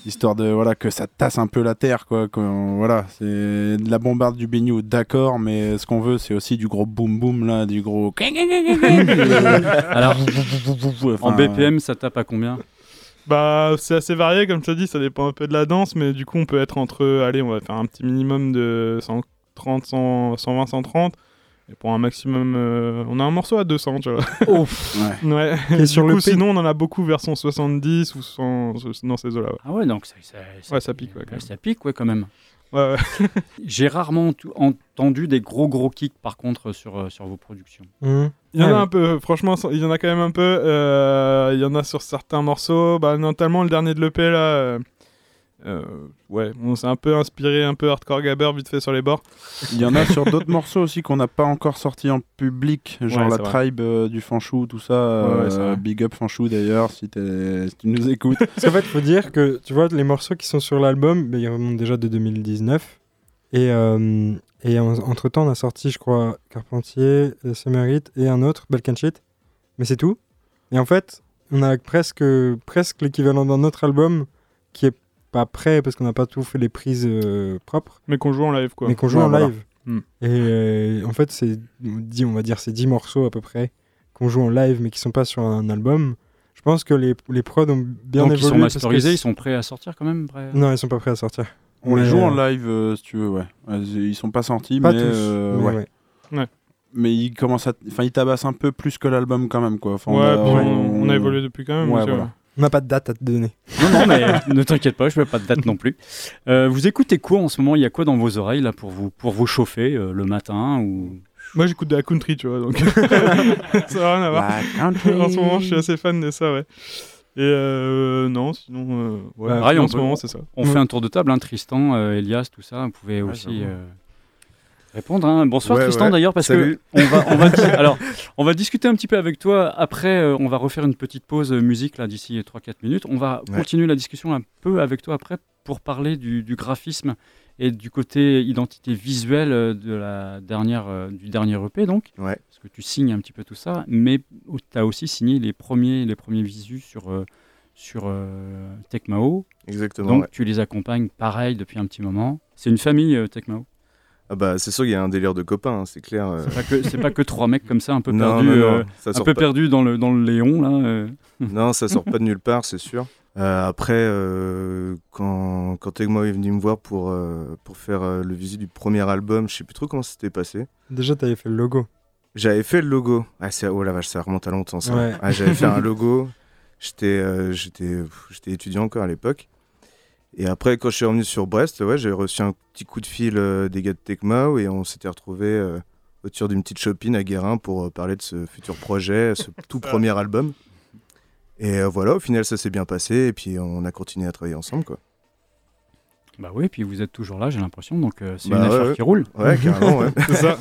histoire de, voilà, que ça tasse un peu la terre, quoi. voilà, c'est de la bombarde du bignou, d'accord, mais ce qu'on veut, c'est aussi du gros boom boom, là, du gros. Alors, en BPM, ça tape à combien Bah, c'est assez varié, comme tu as dit, ça dépend un peu de la danse, mais du coup, on peut être entre, allez, on va faire un petit minimum de 130, 100, 120, 130. Et pour un maximum, euh, on a un morceau à 200, tu vois. [laughs] Ouais. Ouais. Et du sur coup, le P- sinon, on en a beaucoup version 70 ou 100, dans ces eaux-là. Ouais. Ah ouais, donc ça, ça, Ouais, ça pique, ouais, quand même. ça pique, ouais, quand même. Ouais, ouais. [laughs] J'ai rarement entendu des gros gros kicks, par contre, sur, euh, sur vos productions. Mhm. Il y en a un peu, franchement, il y en a quand même un peu. euh, il y en a sur certains morceaux. Bah, notamment le dernier de l'EP là. Euh, ouais, on s'est un peu inspiré, un peu hardcore gabber vite fait sur les bords. Il y en a sur d'autres [laughs] morceaux aussi qu'on n'a pas encore sortis en public, genre Ouais, la vrai. tribe euh, du Fanchou, tout ça. Ouais, euh, big up Fanchou d'ailleurs, si, tu nous écoutes. Parce qu'en fait, il faut dire que, tu vois, les morceaux qui sont sur l'album, ben, ils remontent déjà de 2019. Et, euh, et en- entre-temps, on a sorti, je crois, Carpentier, Summerit et un autre, Balkan Shit. Mais c'est tout. Et en fait, on a presque, presque l'équivalent d'un autre album qui est pas prêt parce qu'on n'a pas tout fait les prises euh, propres, Mais qu'on joue en live quoi. mais qu'on joue Ouais, en voilà. live. Hmm. Et euh, en fait, c'est, dix- on va dire, c'est 10 morceaux à peu près qu'on joue en live mais qui sont pas sur un album. Je pense que les, les prods ont bien donc évolué. ils sont parce que masterisés, ils sont prêts à sortir quand même prêts Non, ils sont pas prêts à sortir. On les joue en euh, live euh, si tu veux, ouais. Ils sont pas sortis, Pas mais, tous. euh, mais ouais. ouais. mais ils commencent à, enfin ils tabassent un peu plus que l'album quand même quoi. Enfin, Ouais, on a- puis on, on- on a évolué depuis quand même. Ouais, aussi, voilà. On n'a pas de date à te donner. Non, non, mais ne t'inquiète pas, je ne veux pas de date non plus. Euh, vous écoutez quoi en ce moment? Il y a quoi dans vos oreilles là pour vous, pour vous chauffer euh, le matin ou... Moi j'écoute de la country, tu vois, donc [laughs] ça n'a rien à voir. En ce moment, je suis assez fan de ça, ouais. Et euh, non, sinon, euh, ouais, Bah, sinon, en ce peut- moment, c'est ça. On fait un tour de table, hein, Tristan, euh, Elias, tout ça. Vous pouvez Ouais, aussi euh, répondre. hein. Bonsoir Ouais, Tristan ouais. d'ailleurs, parce Salut. que on va, on va, dis- [laughs] alors, on va discuter un petit peu avec toi. Après, euh, on va refaire une petite pause euh, musique là d'ici 3-4 minutes. On va Ouais. continuer la discussion un peu avec toi après pour parler du, du graphisme et du côté identité visuelle euh, de la dernière, euh, du dernier EP donc. Parce que tu signes un petit peu tout ça, mais tu as aussi signé les premiers, les premiers visus sur, euh, sur euh, Tecmao. Exactement. Donc ouais. tu les accompagnes pareil depuis un petit moment. C'est une famille euh, Tecmao? Ah bah c'est sûr qu'il y a un délire de copains, hein, c'est clair. euh. C'est pas que c'est pas que trois mecs comme ça un peu non, perdus, non, non, euh, ça un sort peu pas- perdus dans le dans le Léon là. euh. Non, ça sort pas de nulle part, c'est sûr. [laughs] Euh, après, euh, quand, quand Tegmo est venu me voir pour, euh, pour faire euh, le visu du premier album, je sais plus trop comment c'était passé. Déjà, tu avais fait le logo. J'avais fait le logo. Ah, c'est- oh la vache, ça remonte à longtemps ça. Ouais. Ah, J'avais fait un [laughs] logo. J'étais euh, j'étais étudiant encore à l'époque. Et après, quand je suis revenu sur Brest, ouais, j'ai reçu un petit coup de fil euh, des gars de Tecmao et on s'était retrouvés euh, autour d'une petite shopping à Guérin pour euh, parler de ce futur projet, ce [laughs] tout premier album. Et voilà, au final, ça s'est bien passé et puis on a continué à travailler ensemble. Quoi. Bah oui, puis vous êtes toujours là, j'ai l'impression. Donc euh, c'est Bah une ouais, affaire ouais. qui roule. Ouais, carrément, ouais. [laughs] C'est ça.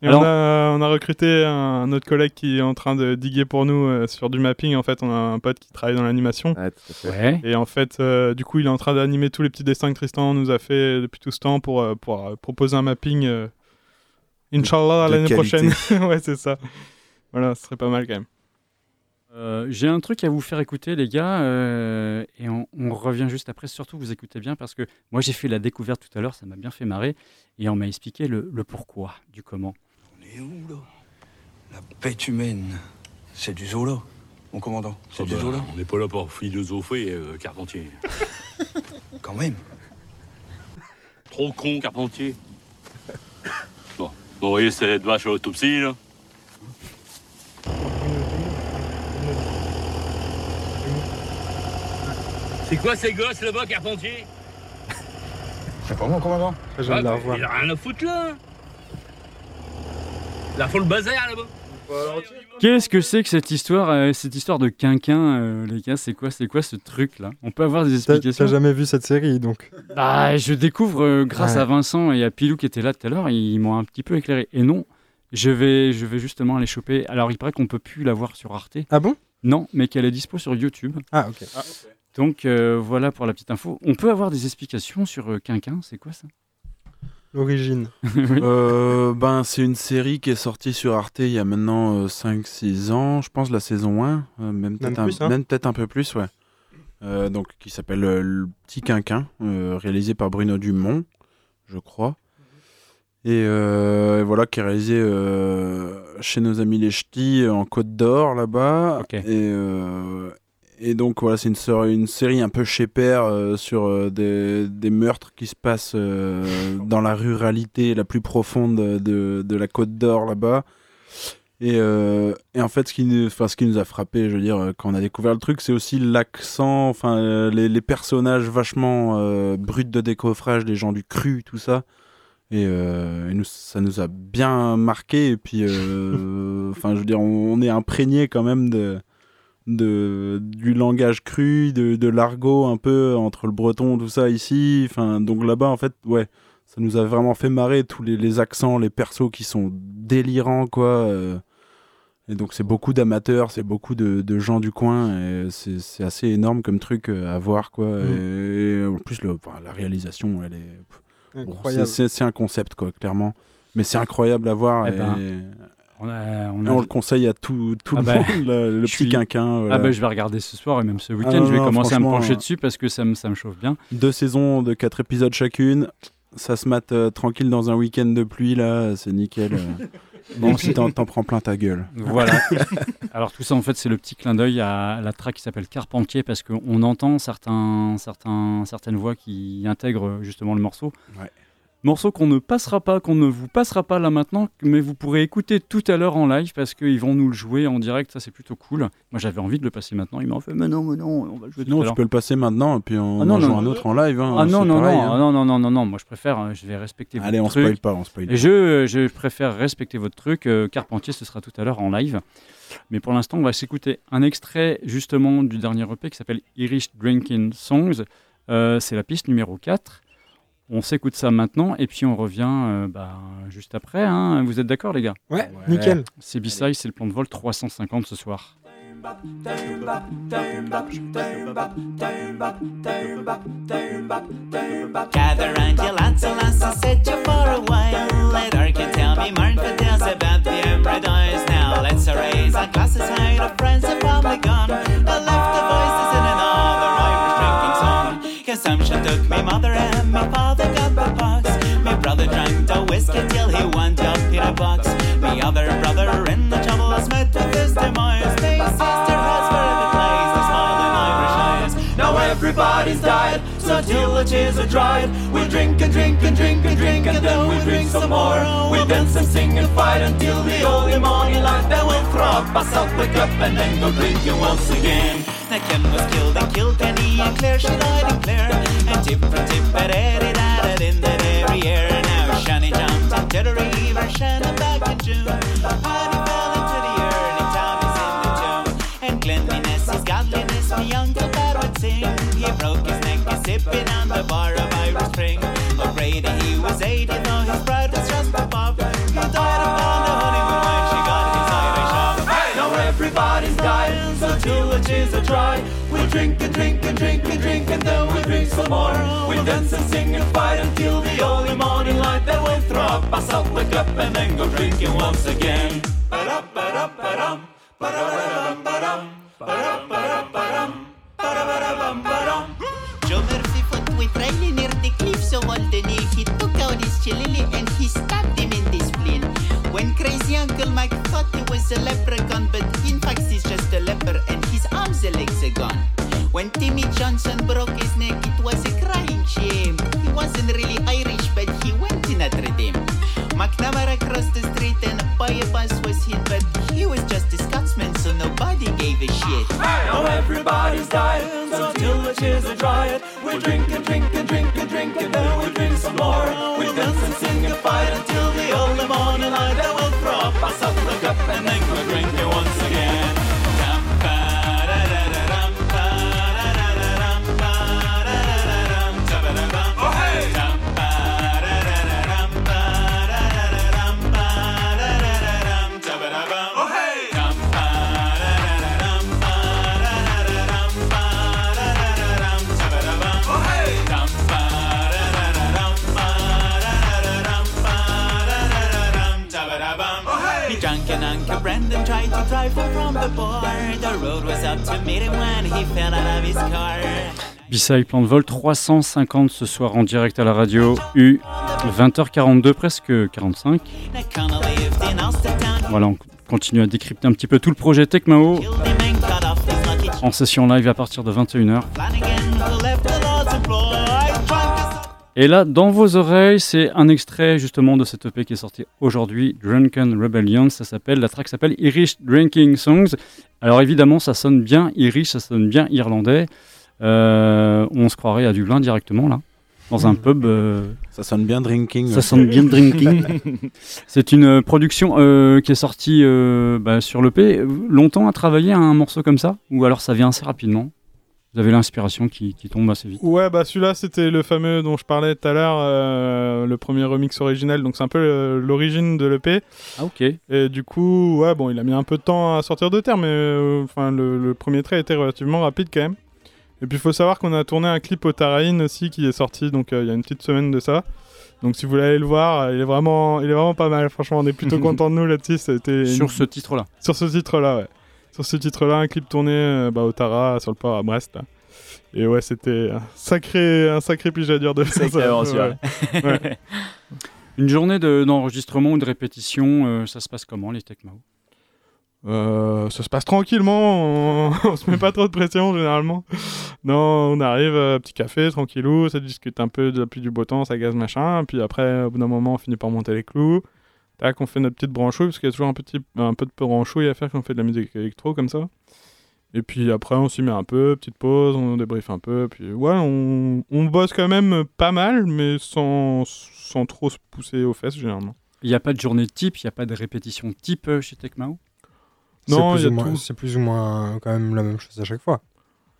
Et Alors- on, a, on a recruté un, un autre collègue qui est en train de diguer pour nous euh, sur du mapping. En fait, on a un pote qui travaille dans l'animation. Ouais. Et en fait, euh, du coup, il est en train d'animer tous les petits dessins que Tristan nous a fait depuis tout ce temps pour, euh, pour euh, proposer un mapping. euh, Inch'Allah l'année prochaine. [laughs] ouais, c'est ça. Voilà, ce serait pas mal quand même. Euh, j'ai un truc à vous faire écouter, les gars, euh, et on, on revient juste après. Surtout, vous écoutez bien parce que moi, j'ai fait la découverte tout à l'heure, ça m'a bien fait marrer, et on m'a expliqué le, le pourquoi du comment. On est où là? La bête humaine, c'est du zoo là, mon commandant. C'est du zoo là on n'est pas là pour philosopher, euh, Carpentier. [laughs] Quand même. Trop con, Carpentier. Bon, vous voyez cette vache à l'autopsie, là C'est quoi ces gosses là-bas, Carpentier? Je sais pas mon commandant. Je viens de la revoir. Il a rien à foutre là Là, font le bazar là-bas Qu'est-ce que c'est que cette histoire, euh, cette histoire de quinquin, euh, les gars? C'est quoi, c'est quoi ce truc là? On peut avoir des explications t'as jamais vu cette série, donc Bah, je découvre euh, grâce Ouais. à Vincent et à Pilou qui étaient là tout à l'heure, ils m'ont un petit peu éclairé. Et non, je vais, je vais justement aller choper. Alors, il paraît qu'on peut plus la voir sur Arte. Ah bon? Non, mais qu'elle est dispo sur YouTube. Ah, ok. Donc euh, voilà pour la petite info. On peut avoir des explications sur euh, Quinquin, c'est quoi ça? L'origine. [laughs] Oui. Euh, ben, c'est une série qui est sortie sur Arte il y a maintenant 5-6 ans, je pense, la saison 1, euh, même peut-être un, plus, hein. même peut-être un peu plus, ouais. Euh, donc, qui s'appelle euh, Le Petit Quinquin, euh, réalisé par Bruno Dumont, je crois. Et euh, voilà, qui est réalisé euh, chez nos amis les Ch'tis en Côte d'Or, là-bas. Ok. Et, euh, et donc, voilà, c'est une, sér- une série un peu chez père euh, sur euh, des, des meurtres qui se passent euh, dans la ruralité la plus profonde de, de la Côte d'Or, là-bas. Et, et en fait, ce qui, nous, enfin, ce qui nous a frappé, je veux dire, quand on a découvert le truc, c'est aussi l'accent, enfin, les, les personnages vachement bruts de décoffrage, des gens du cru, tout ça. Et, et nous, ça nous a bien marqué. Et puis, [laughs] enfin, je veux dire, on, on est imprégné quand même de, de, du langage cru, de, de l'argot un peu entre le breton, tout ça ici. Enfin, donc là-bas, en fait, ouais, ça nous a vraiment fait marrer tous les, les accents, les persos qui sont délirants, quoi. euh. et donc, c'est beaucoup d'amateurs, c'est beaucoup de, de gens du coin. Et c'est assez énorme comme truc euh, à voir, quoi. Mm. Et, et en plus, le, enfin, la réalisation, elle est. bon, c'est- un concept, quoi, clairement. Mais c'est incroyable à voir. Eh et- ben, On a, on et a- on le conseille à tout, tout Ah le bah, monde, le, le petit suis- quinquin. voilà. Ah bah je vais regarder ce soir et même ce week-end, Ah je vais non, commencer à me pencher euh, dessus parce que ça me, ça me chauffe bien. Deux saisons de quatre épisodes chacune. Ça se mate euh, tranquille dans un week-end de pluie, là, c'est nickel. euh. [laughs] Bon, si t'en t'en prends plein ta gueule. Voilà. [laughs] Alors tout ça en fait c'est le petit clin d'œil à la track qui s'appelle Carpentier parce qu'on entend certains, certains, certaines voix qui intègrent justement le morceau. Ouais. Morceau qu'on ne passera pas, qu'on ne vous passera pas là maintenant, mais vous pourrez écouter tout à l'heure en live parce qu'ils vont nous le jouer en direct, ça c'est plutôt cool. Moi j'avais envie de le passer maintenant, ils m'ont fait mais non, mais non, on va le jouer tout Non, tu peux le passer maintenant et puis on Ah non, en non, joue non. un autre en live. hein, Ah non, non, pareil, non, hein. ah non, non, non, non, non, moi je préfère, euh, je vais respecter Allez, votre on truc. spoil pas, on spoil pas. Et je, je préfère respecter votre truc. Euh, Carpentier, ce sera tout à l'heure en live. Mais pour l'instant, on va s'écouter un extrait justement du dernier EP qui s'appelle Irish Drinking Songs. Euh, c'est la piste numéro 4. On s'écoute ça maintenant et puis on revient euh, bah, juste après. hein. Vous êtes d'accord, les gars? Ouais, nickel. C'est B-Side, c'est le plan de vol 350 ce soir. Gather round your lads and lasses, sit you for a while. Let her can tell me mournful tales about the Embradoys. Now let's raise our glasses high to friends of family gone. The left the voices in another Irish drinking song. Consumption took me mother and my father the whiskey till he wound up in a box. My other brother in the troubles met with his demise. They seized their heads for the the smiling Irish eyes. Now everybody's died, so till the tears are dried, we drink and drink and drink and drink and then we'll drink some more. We dance and sing and fight until the early morning light. Then we'll throw up wake up and then go drinking once again. Now Ken was killed in Kilkenny and Claire she died in Clare. And tip from Tipperary died in that very year. Now Shani jumped into the river, Shannon back in June. Paddy fell into the early Tommy's in the tomb. And cleanliness is godliness, my uncle Dad would sing. He broke his neck a sipping on the bar of Irish Spring. O'Grady, he was 80, drink and drink and drink and drink and then we'll drink some more. We'll dance and sing and fight until the early morning light. Then we'll throw up ourselves, wake up and then go drinking once again. A leprechaun, but in fact he's just a leper and his arms and legs are gone. When Timmy Johnson broke his neck, it was a crying shame. He wasn't really Irish, but he went to Notre Dame. McNamara crossed the street and a bus was hit, but he was just a Scotsman, so nobody gave a shit. Hey! Now everybody's dying, so till the tears are dried, we drink and drink B-Side Plan de Vol 350 ce soir en direct à la radio U 20h42 presque 45 Connor lived in Austintown. voilà on continue à décrypter un petit peu tout le projet Tecmao en session live à partir de 21h et là dans vos oreilles c'est un extrait justement de cette EP qui est sorti aujourd'hui Drunken Rebellion ça s'appelle la track s'appelle Irish Drinking Songs alors évidemment ça sonne bien Irish ça sonne bien irlandais Euh, on se croirait à Dublin directement là, dans un pub. euh, Ça sonne bien drinking. Ça sonne bien drinking. [laughs] C'est une production euh, qui est sortie euh, bah, sur l'EP. Longtemps à travailler un morceau comme ça Ou alors ça vient assez rapidement? Vous avez l'inspiration qui, qui tombe assez vite Ouais, bah celui-là, c'était le fameux dont je parlais tout à l'heure, euh, le premier remix original. Donc c'est un peu euh, l'origine de l'EP. Ah, ok. Et du coup, ouais, bon, il a mis un peu de temps à sortir de terre, mais euh, enfin, le, le premier trait était relativement rapide quand même. Et puis il faut savoir qu'on a tourné un clip au Taraïn aussi qui est sorti donc euh, il y a une petite semaine de ça. Donc si vous voulez aller le voir, il est vraiment, il est vraiment pas mal. Franchement, on est plutôt [laughs] content de nous là-dessus. Sur une- ce titre-là Sur ce titre-là, ouais. Sur ce titre-là, un clip tourné euh, bah, au Tara, sur le port à Brest. là. Et ouais, c'était un sacré, un sacré pigeadure de faire ça. aventure. Ouais. Ouais. [laughs] Une journée de- d'enregistrement ou de répétition, euh, ça se passe comment les Tecmao Euh, ça se passe tranquillement, on, [laughs] on se met pas trop de pression généralement. Non, on arrive, euh, petit café, tranquillou, ça discute un peu de la pluie du beau temps, ça gaz machin, puis après, au bout d'un moment, on finit par monter les clous. Tac, on fait notre petite branchouille, parce qu'il y a toujours un, petit, un peu de branchouille à faire quand on fait de la musique électro comme ça. Et puis après, on s'y met un peu, petite pause, on débriefe un peu, puis ouais, on, on bosse quand même pas mal, mais sans, sans trop se pousser aux fesses généralement. Il n'y a pas de journée type, il n'y a pas de répétition type euh, chez Tecmao Non, C'est il y a plus ou moins- plus ou moins quand même la même chose à chaque fois.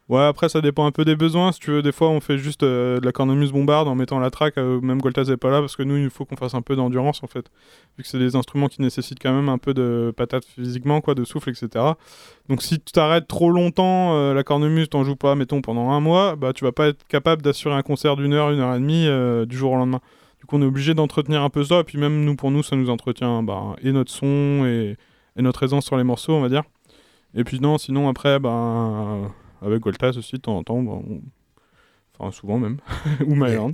Ouais, après, ça dépend un peu des besoins. Si tu veux, des fois, on fait juste euh, de la cornemuse bombarde en mettant la track. euh, même Goltaz n'est pas là parce que nous, il faut qu'on fasse un peu d'endurance en fait. Vu que c'est des instruments qui nécessitent quand même un peu de patate physiquement, quoi, de souffle, etc. Donc, si tu t'arrêtes trop longtemps, euh, la cornemuse, t'en joues pas, mettons, pendant un mois, bah, tu vas pas être capable d'assurer un concert d'une heure, une heure et demie du jour au lendemain. Du coup, on est obligé d'entretenir un peu ça. Et puis, même nous, pour nous, ça nous entretient bah, et notre son et, notre aisance sur les morceaux, on va dire. Et puis, non, sinon, après, ben. Avec Goltaz aussi, de temps en temps, bah, on- enfin souvent même, [laughs] ou Myland.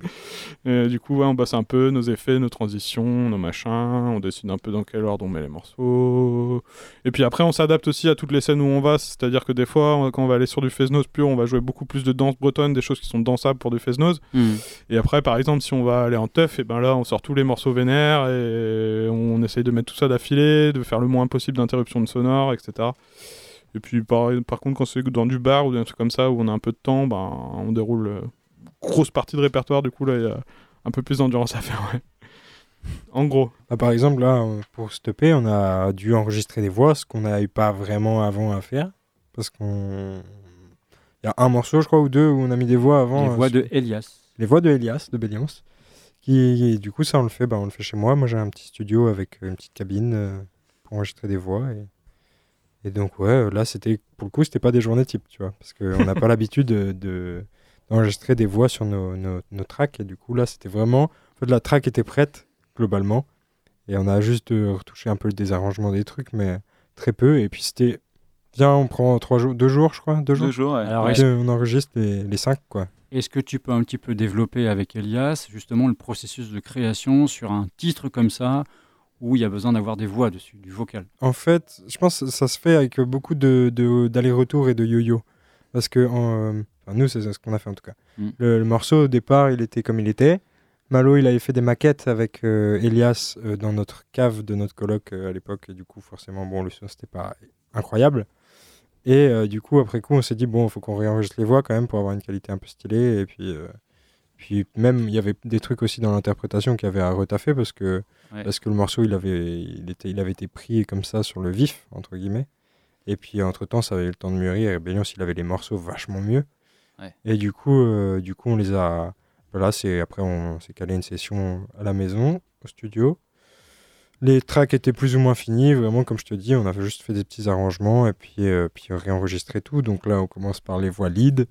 Du coup, ouais, on bosse un peu nos effets, nos transitions, nos machins, on décide un peu dans quel ordre on met les morceaux. Et puis après, on s'adapte aussi à toutes les scènes où on va, c'est-à-dire que des fois, on- quand on va aller sur du Feznos pur, on va jouer beaucoup plus de danse bretonne, des choses qui sont dansables pour du Feznos. Mhm. Et après, par exemple, si on va aller en teuf, et ben là, on sort tous les morceaux vénères et on essaye de mettre tout ça d'affilée, de faire le moins possible d'interruptions de sonore, etc. Et puis, par, par contre, quand c'est dans du bar ou des trucs comme ça où on a un peu de temps, ben, on déroule euh, grosse partie de répertoire. Du coup, là, il y a un peu plus d'endurance à faire. ouais. [laughs] En gros. Bah, par exemple, là, euh, pour stopper, on a dû enregistrer des voix, ce qu'on n'avait pas vraiment avant à faire. Parce qu'on. Il y a un morceau, je crois, ou deux, où on a mis des voix avant. Les euh, voix sur- de Elias. Les voix de Elias, de Béliance. Qui, du coup, ça, on le fait, bah, on le fait chez moi. Moi, j'ai un petit studio avec euh, une petite cabine euh, pour enregistrer des voix. Et, et donc, ouais, là, c'était. Pour le coup, c'était pas des journées type, tu vois. Parce qu'on n'a pas [laughs] l'habitude de. de- d'enregistrer des voix sur nos, nos, nos tracks. Et du coup, là, c'était vraiment. En fait, la track était prête, globalement. Et on a juste euh, retouché un peu le désarrangement des trucs, mais très peu. Et puis c'était, viens, on prend trois jours, deux jours, je crois, deux jours. Deux jours, ouais. Alors, on enregistre les, les cinq, quoi. Est-ce que tu peux un petit peu développer avec Elias justement le processus de création sur un titre comme ça où il y a besoin d'avoir des voix dessus, du vocal En fait, je pense que ça se fait avec beaucoup de, de- d'allers-retours et de yo-yo. Parce que en, euh, enfin, nous, c'est ce qu'on a fait en tout cas. Mm. Le, le morceau, au départ, il était comme il était. Malo, il avait fait des maquettes avec euh, Elias euh, dans notre cave de notre coloc à l'époque. Et du coup, forcément, bon, le son, c'était pas incroyable. Et du coup, après coup, on s'est dit, bon, il faut qu'on réenregistre les voix quand même pour avoir une qualité un peu stylée. Et puis, puis même, il y avait des trucs aussi dans l'interprétation qui avaient à retaffer parce que, Ouais. parce que le morceau, il avait, il, était, il avait été pris comme ça sur le vif, entre guillemets. Et puis, entre-temps, ça avait eu le temps de mûrir. Et Bélios, il avait les morceaux vachement mieux. Ouais. Et du coup, euh, du coup, on les a. Voilà, c'est après, on s'est calé une session à la maison, au studio. Les tracks étaient plus ou moins finis, vraiment, comme je te dis, on avait juste fait des petits arrangements et puis, euh, puis réenregistré tout. Donc là, on commence par les voix lead.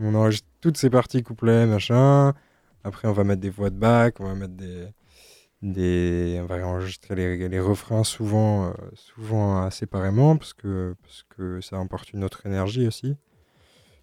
On enregistre toutes ces parties couplets, machin. Après, on va mettre des voix de back, on va mettre des. des on va réenregistrer les, refrains souvent, euh, souvent séparément parce que, ça emporte une autre énergie aussi.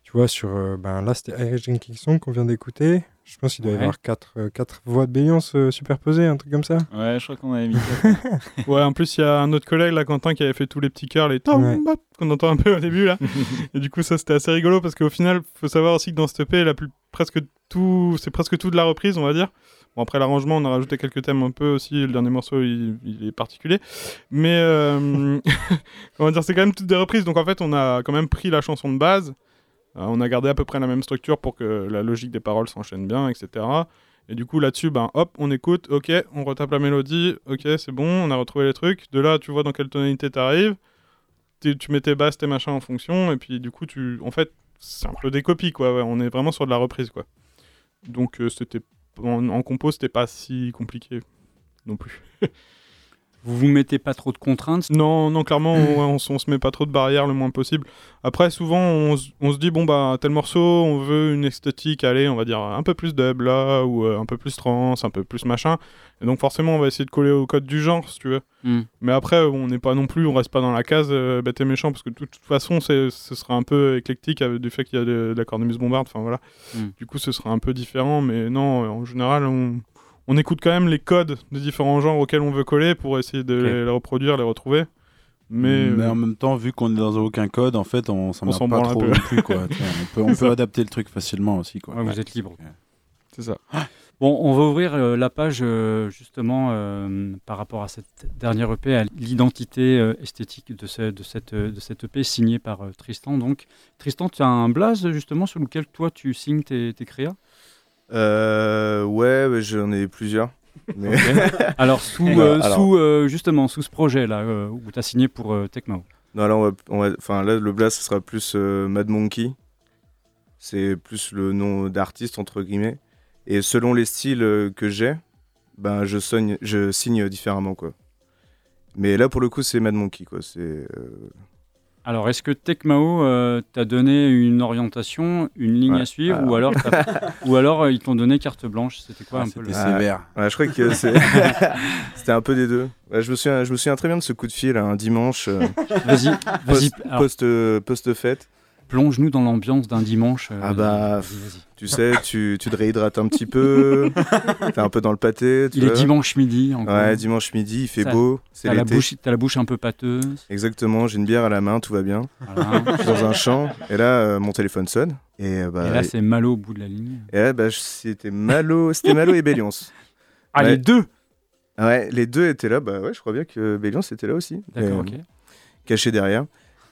Tu vois, sur. euh, ben, là, c'était Irish Drinking Song qu'on vient d'écouter. Je pense qu'il doit y Ouais. avoir quatre, euh, quatre voix de Béliance euh, superposées, un truc comme ça. Ouais, je crois qu'on avait mis. [laughs] Ouais, en plus, il y a un autre collègue, là, Quentin, qui avait fait tous les petits cœurs, les tom Ouais. qu'on entend un peu au début, là. [laughs] et du coup, ça, c'était assez rigolo parce qu'au final, faut savoir aussi que dans cette EP, la plus, presque tout, c'est presque tout de la reprise, on va dire. Bon, après l'arrangement, on a rajouté quelques thèmes un peu aussi. Le dernier morceau, il, il est particulier. Mais, euh, [laughs] comment dire, c'est quand même toutes des reprises. Donc, en fait, on a quand même pris la chanson de base. Euh, on a gardé à peu près la même structure pour que la logique des paroles s'enchaîne bien, etc. Et du coup, là-dessus, ben, hop, on écoute, ok, on retape la mélodie, ok, c'est bon, on a retrouvé les trucs. De là, tu vois dans quelle tonalité t'arrives. Tu mets tes basses, tes machins en fonction, et puis du coup, tu, en fait, c'est un peu des copies, quoi. on est vraiment sur de la reprise, quoi. Donc, euh, c'était en, en compo, c'était pas si compliqué non plus. [laughs] Vous vous mettez pas trop de contraintes Non, non, clairement, on, ouais, on, on se met pas trop de barrières le moins possible. Après, souvent, on, se dit, bon, bah, tel morceau, on veut une esthétique, allez, on va dire un peu plus dub là, ou euh, un peu plus trance, un peu plus machin. Et donc, forcément, on va essayer de coller au code du genre, si tu veux. Hmm. Mais après, on n'est pas non plus, on reste pas dans la case euh, bête et méchant, parce que de toute façon, ce sera un peu éclectique avec du fait qu'il y a de, de la cornemuse bombarde, enfin voilà. Hmm. Du coup, ce sera un peu différent, mais non, euh, en général, on, on écoute quand même les codes des différents genres auxquels on veut coller pour essayer de les, les reproduire, les retrouver. Mais, Mais euh, en même temps, vu qu'on est dans aucun code, en fait, on s'en pas branle trop peu. non plus. Quoi. [laughs] On peut, on peut adapter le truc facilement aussi. Quoi. Ouais, vous êtes libre. C'est ça. Bon, on va ouvrir euh, la page euh, justement euh, par rapport à cette dernière EP, à l'identité euh, esthétique de, ce- de, cette, de cette EP signée par euh, Tristan. Donc, Tristan, tu as un blaze justement sur lequel toi tu signes tes, tes créas? Ouais, ouais, j'en ai plusieurs. Mais... [laughs] Alors, sous, euh, alors- sous, euh, justement, sous ce projet-là, euh, où tu as signé pour euh, Tecmo. Non, là, on va, on va- enfin, là, le blast, ce sera plus euh, Mad Monkey. C'est plus le nom d'artiste, entre guillemets. Et selon les styles euh, que j'ai, ben, je, soigne, je signe différemment, quoi. Mais là, pour le coup, c'est Mad Monkey, quoi. C'est... Alors, est-ce que Tecmao euh, t'a donné une orientation, une ligne Ouais. à suivre, Alors. ou alors, t'as- [laughs] ou alors euh, ils t'ont donné carte blanche? C'était quoi Ah, un peu le... c'était sévère. Ouais, je crois que [laughs] c'est... [laughs] c'était un peu des deux. Ouais, je, me souviens, je me souviens très bien de ce coup de fil, un dimanche. euh, Vas-y, vas-y. post- alors, Post, euh, post-fête. Plonge-nous dans l'ambiance d'un dimanche. euh, Ah bah, tu sais, tu, tu te réhydrates un petit peu, [laughs] t'es un peu dans le pâté. tu Il est dimanche midi. En Ouais, dimanche midi, il fait Ça- beau, c'est T'as la, l'été. bouche, t'as la bouche un peu pâteuse. Exactement, j'ai une bière à la main, tout va bien. Voilà. [laughs] Je suis dans un champ, et là, euh, mon téléphone sonne. Et, euh, bah, Et là, c'est Malo au bout de la ligne. et là, bah, je- c'était Malo, Malo et Bélions. [laughs] Ah, Ouais. les deux Ouais, les deux étaient là. Bah ouais, je crois bien que Bélions était là aussi. D'accord, ok. Caché derrière.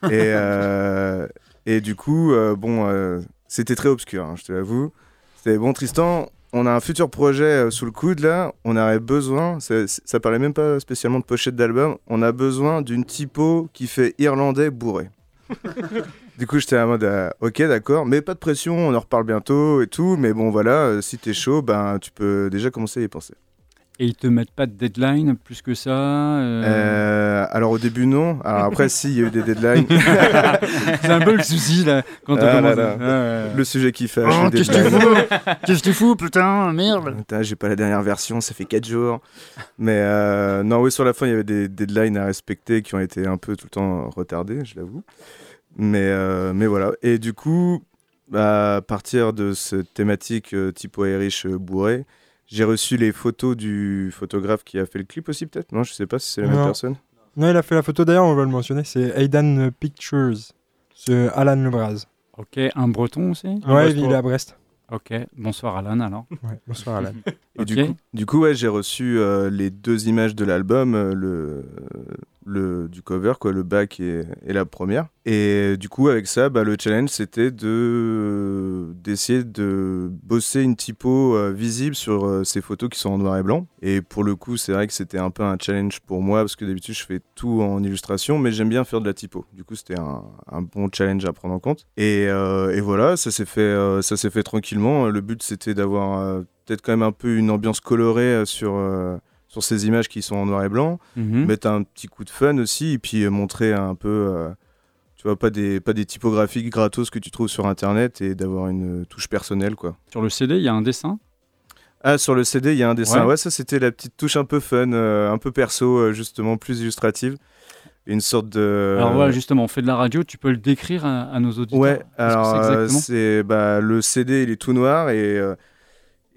Et, euh, et du coup, euh, bon, euh, c'était très obscur, hein, je te l'avoue. C'était bon, Tristan, on a un futur projet euh, sous le coude là. On aurait besoin, ça, ça parlait même pas spécialement de pochette d'album. On a besoin d'une typo qui fait irlandais bourré. [laughs] du coup, j'étais en mode, euh, ok, d'accord, mais pas de pression, on en reparle bientôt et tout. Mais bon, voilà, euh, si t'es chaud, ben tu peux déjà commencer à y penser. Et ils te mettent pas de deadline plus que ça euh, Euh, alors au début non, alors après si il y a eu des deadlines. [laughs] C'est un peu le souci là quand on Ah là commence. là. Ouais, ouais. Le sujet qui fâche. Oh, qu'est-ce que tu deadline. fous? Qu'est-ce que tu fous, putain, merde Putain, j'ai pas la dernière version, ça fait 4 jours. Mais euh, non, oui, sur la fin, il y avait des deadlines à respecter qui ont été un peu tout le temps retardés, je l'avoue. Mais, euh, mais voilà. Et du coup, à partir de cette thématique euh, typo Irish euh, bourré, j'ai reçu les photos du photographe qui a fait le clip aussi, peut-être? Non, je sais pas si c'est la même personne. Non, il a fait la photo d'ailleurs, on va le mentionner, c'est Aidan Pictures, c'est Alan Lebras. Ok, un breton aussi? Ouais, il est à Brest. Ok, bonsoir Alan alors. Ouais, bonsoir Alan. Et Ok. du coup, du coup ouais, j'ai reçu euh, les deux images de l'album, euh, le, le, du cover, quoi, le back et, la première. Et du coup, avec ça, bah, le challenge, c'était de d'essayer de bosser une typo euh, visible sur euh, ces photos qui sont en noir et blanc. Et pour le coup, c'est vrai que c'était un peu un challenge pour moi, parce que d'habitude, je fais tout en illustration, mais j'aime bien faire de la typo. Du coup, c'était un, bon challenge à prendre en compte. Et, euh, et voilà, ça s'est fait, ça s'est fait tranquillement. Le but, c'était d'avoir peut-être quand même un peu une ambiance colorée sur, sur ces images qui sont en noir et blanc. Mhm. Mettre un petit coup de fun aussi, et puis euh, montrer un peu, euh, tu vois, pas des, pas des typographiques gratos que tu trouves sur Internet, et d'avoir une euh, touche personnelle, quoi. Sur le CD, il y a un dessin? Ah, sur le CD, il y a un dessin. Ouais. Ouais, ça, c'était la petite touche un peu fun, euh, un peu perso, euh, justement, plus illustrative. Une sorte de... Alors voilà, justement, on fait de la radio, tu peux le décrire à, à nos auditeurs? Ouais, alors c'est bah, le CD, il est tout noir et euh,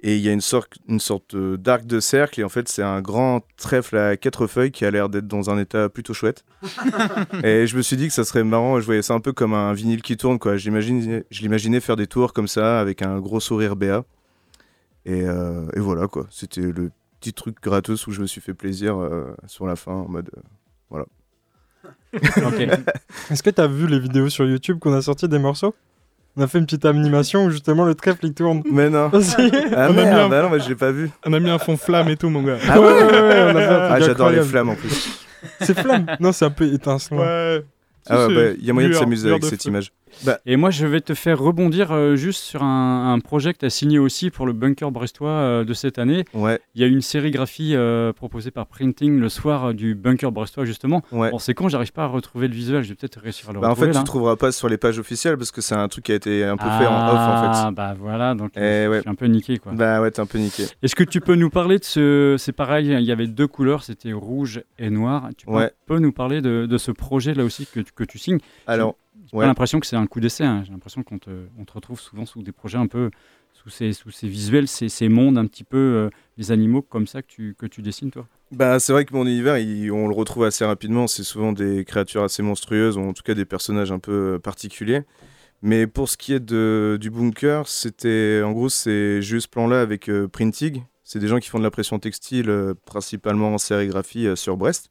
et il y a une sorte une sorte euh, d'arc de cercle et en fait c'est un grand trèfle à quatre feuilles qui a l'air d'être dans un état plutôt chouette. [laughs] et je me suis dit que ça serait marrant, je voyais ça un peu comme un vinyle qui tourne quoi. J'imagine je l'imaginais faire des tours comme ça avec un gros sourire béat. Et, euh, et voilà quoi, c'était le petit truc gratos où je me suis fait plaisir euh, sur la fin en mode euh, voilà. [laughs] Est-ce que tu as vu les vidéos sur YouTube qu'on a sorti des morceaux? On a fait une petite animation où justement le trèfle il tourne. Mais non. [laughs] Aussi. Ah On a mis merde, un- bah non, moi je l'ai pas vu. On a mis un fond flamme et tout, mon gars. Ah ouais, ouais, ouais, on a fait un Ah, j'adore les flammes en plus. C'est flamme Non, c'est un peu étincelant. Ouais. Ah ouais, bah, il y a moyen de s'amuser avec cette feu. image. Bah, Et moi, je vais te faire rebondir euh, juste sur un, un projet que tu as signé aussi pour le bunker brestois euh, de cette année. Ouais. Il y a une sérigraphie euh, proposée par Printing le soir euh, du bunker brestois, justement. Ouais. Bon, c'est con, j'arrive pas à retrouver le visuel, je vais peut-être réussir à le bah, en retrouver. fait, tu là. trouveras pas sur les pages officielles parce que c'est un truc qui a été un peu fait en off en Ah, fait. bah voilà, donc Eh je ouais. suis un peu niqué, quoi. Bah ouais, t'es un peu niqué. Est-ce que tu peux nous parler de ce. C'est pareil, il y avait deux couleurs, c'était rouge et noir. Tu peux, Ouais. peux nous parler de, de ce projet là aussi que, tu- que tu signes? Alors, J'ai ouais. pas l'impression que c'est un coup d'essai. hein. J'ai l'impression qu'on te, on te retrouve souvent sous des projets un peu. sous ces, sous ces visuels, ces, ces mondes un petit peu. euh, les animaux comme ça que tu, que tu dessines, toi? Bah, c'est vrai que mon univers, il- on le retrouve assez rapidement. C'est souvent des créatures assez monstrueuses, ou en tout cas des personnages un peu euh, particuliers. Mais pour ce qui est de, du bunker, c'était en gros, c'est juste ce plan-là avec euh, Printig. C'est des gens qui font de la pression textile, euh, principalement en sérigraphie euh, sur Brest.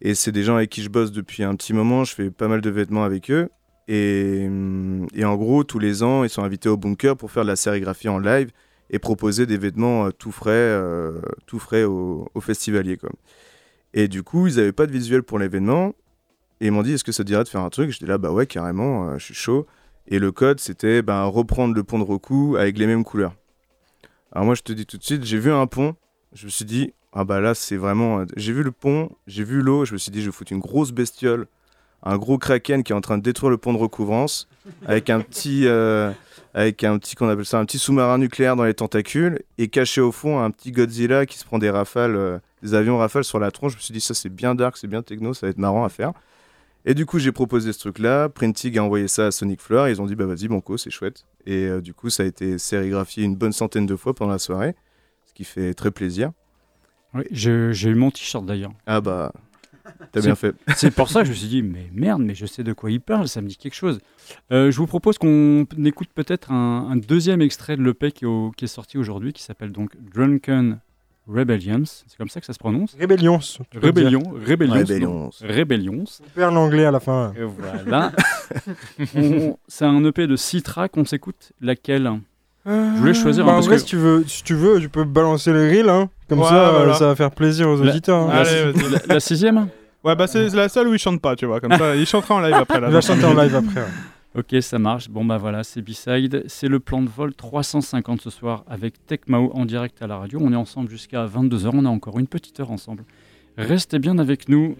Et c'est des gens avec qui je bosse depuis un petit moment. Je fais pas mal de vêtements avec eux. Et, hum, et en gros, tous les ans, ils sont invités au bunker pour faire de la sérigraphie en live et proposer des vêtements euh, tout frais, euh, tout frais aux festivaliers. Quoi. Et du coup, ils n'avaient pas de visuel pour l'événement. Et ils m'ont dit, est-ce que ça te dirait de faire un truc? J'étais là, bah ouais, carrément, euh, je suis chaud. Et le code, c'était bah, reprendre le pont de Roku avec les mêmes couleurs. Alors moi, je te dis tout de suite, j'ai vu un pont. Je me suis dit, ah bah là, c'est vraiment... euh, J'ai vu le pont, j'ai vu l'eau. Je me suis dit, je vais foutre une grosse bestiole, un gros kraken qui est en train de détruire le pont de recouvrance, avec un petit... euh, avec un petit, qu'on appelle ça, un petit sous-marin nucléaire dans les tentacules, et caché au fond un petit Godzilla qui se prend des rafales, euh, des avions rafales sur la tronche. Je me suis dit, ça c'est bien dark, c'est bien techno, ça va être marrant à faire. Et du coup, j'ai proposé ce truc-là. Printig a envoyé ça à Sonic Floor. Ils ont dit, bah vas-y, Banco, c'est chouette. Et du coup, ça a été sérigraphié une bonne centaine de fois pendant la soirée, ce qui fait très plaisir. Oui, j'ai eu mon t-shirt d'ailleurs. Ah bah, t'as C'est- bien fait. [laughs] C'est pour ça que je me suis dit, mais merde, mais je sais de quoi il parle, ça me dit quelque chose. Euh, je vous propose qu'on écoute peut-être un, un deuxième extrait de l'EP qui, est au- qui est sorti aujourd'hui, qui s'appelle donc Drunken Rebellions. C'est comme ça que ça se prononce? Peux Rébellion. Rébellions. Rébellions. Rébellions. On perd l'anglais à la fin. Et voilà. [laughs] C'est un EP de 6 tracks, on s'écoute laquelle? Je voulais choisir Bah, un en parce vrai, que- si tu veux, si tu veux, tu peux balancer les reels, hein. Comme Ouais, ça, euh, voilà. ça va faire plaisir aux La- auditeurs. hein. la- Allez, la, la sixième Ouais, bah c'est la seule où il chante pas, tu vois. Comme ça, il chantera en live après. Là, Il va chanter en live après. ouais. [laughs] Ok, ça marche. Bon, bah voilà, c'est B-Side. C'est le plan de vol 350 ce soir avec Tech Mao en direct à la radio. On est ensemble jusqu'à 22h. On a encore une petite heure ensemble. Restez bien avec nous.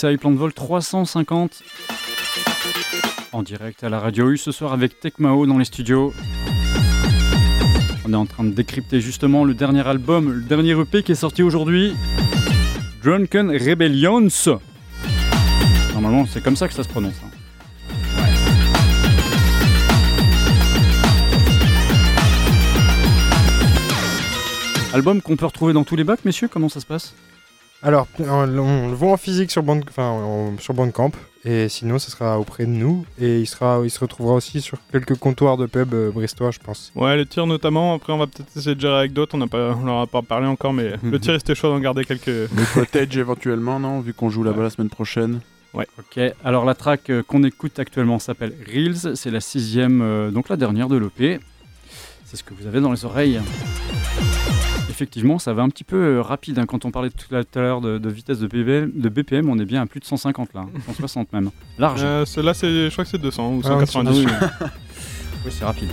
B-Side, plan de vol 350. En direct à la radio U ce soir avec Tecmao dans les studios. On est en train de décrypter justement le dernier album, le dernier EP qui est sorti aujourd'hui. Drunken Rebellions. Normalement, c'est comme ça que ça se prononce. hein. Album qu'on peut retrouver dans tous les bacs, messieurs, comment ça se passe? Alors, on, le voit en physique sur, Band, enfin, en- sur Bandcamp, et sinon, ce sera auprès de nous, et il, sera, il se retrouvera aussi sur quelques comptoirs de pub euh, brestois, je pense. Ouais, le tir notamment. Après, on va peut-être essayer de gérer avec d'autres. On n'a pas, on leur a pas parlé encore, mais le tir, c'était chaud d'en garder quelques. Le cottage éventuellement, non Vu qu'on joue là-bas la semaine prochaine. Ouais. Ok, alors la track euh, qu'on écoute actuellement s'appelle Reels, c'est la sixième, euh, donc la dernière de l'EP. C'est ce que vous avez dans les oreilles. Effectivement, ça va un petit peu euh, rapide. hein. Quand on parlait tout à l'heure de, de vitesse de BPM, de BPM, on est bien à plus de 150 là, hein. 160 même. Large. Euh, c'est- je crois que c'est 200 ou Ah ouais, 190. ah oui. Oui, c'est rapide.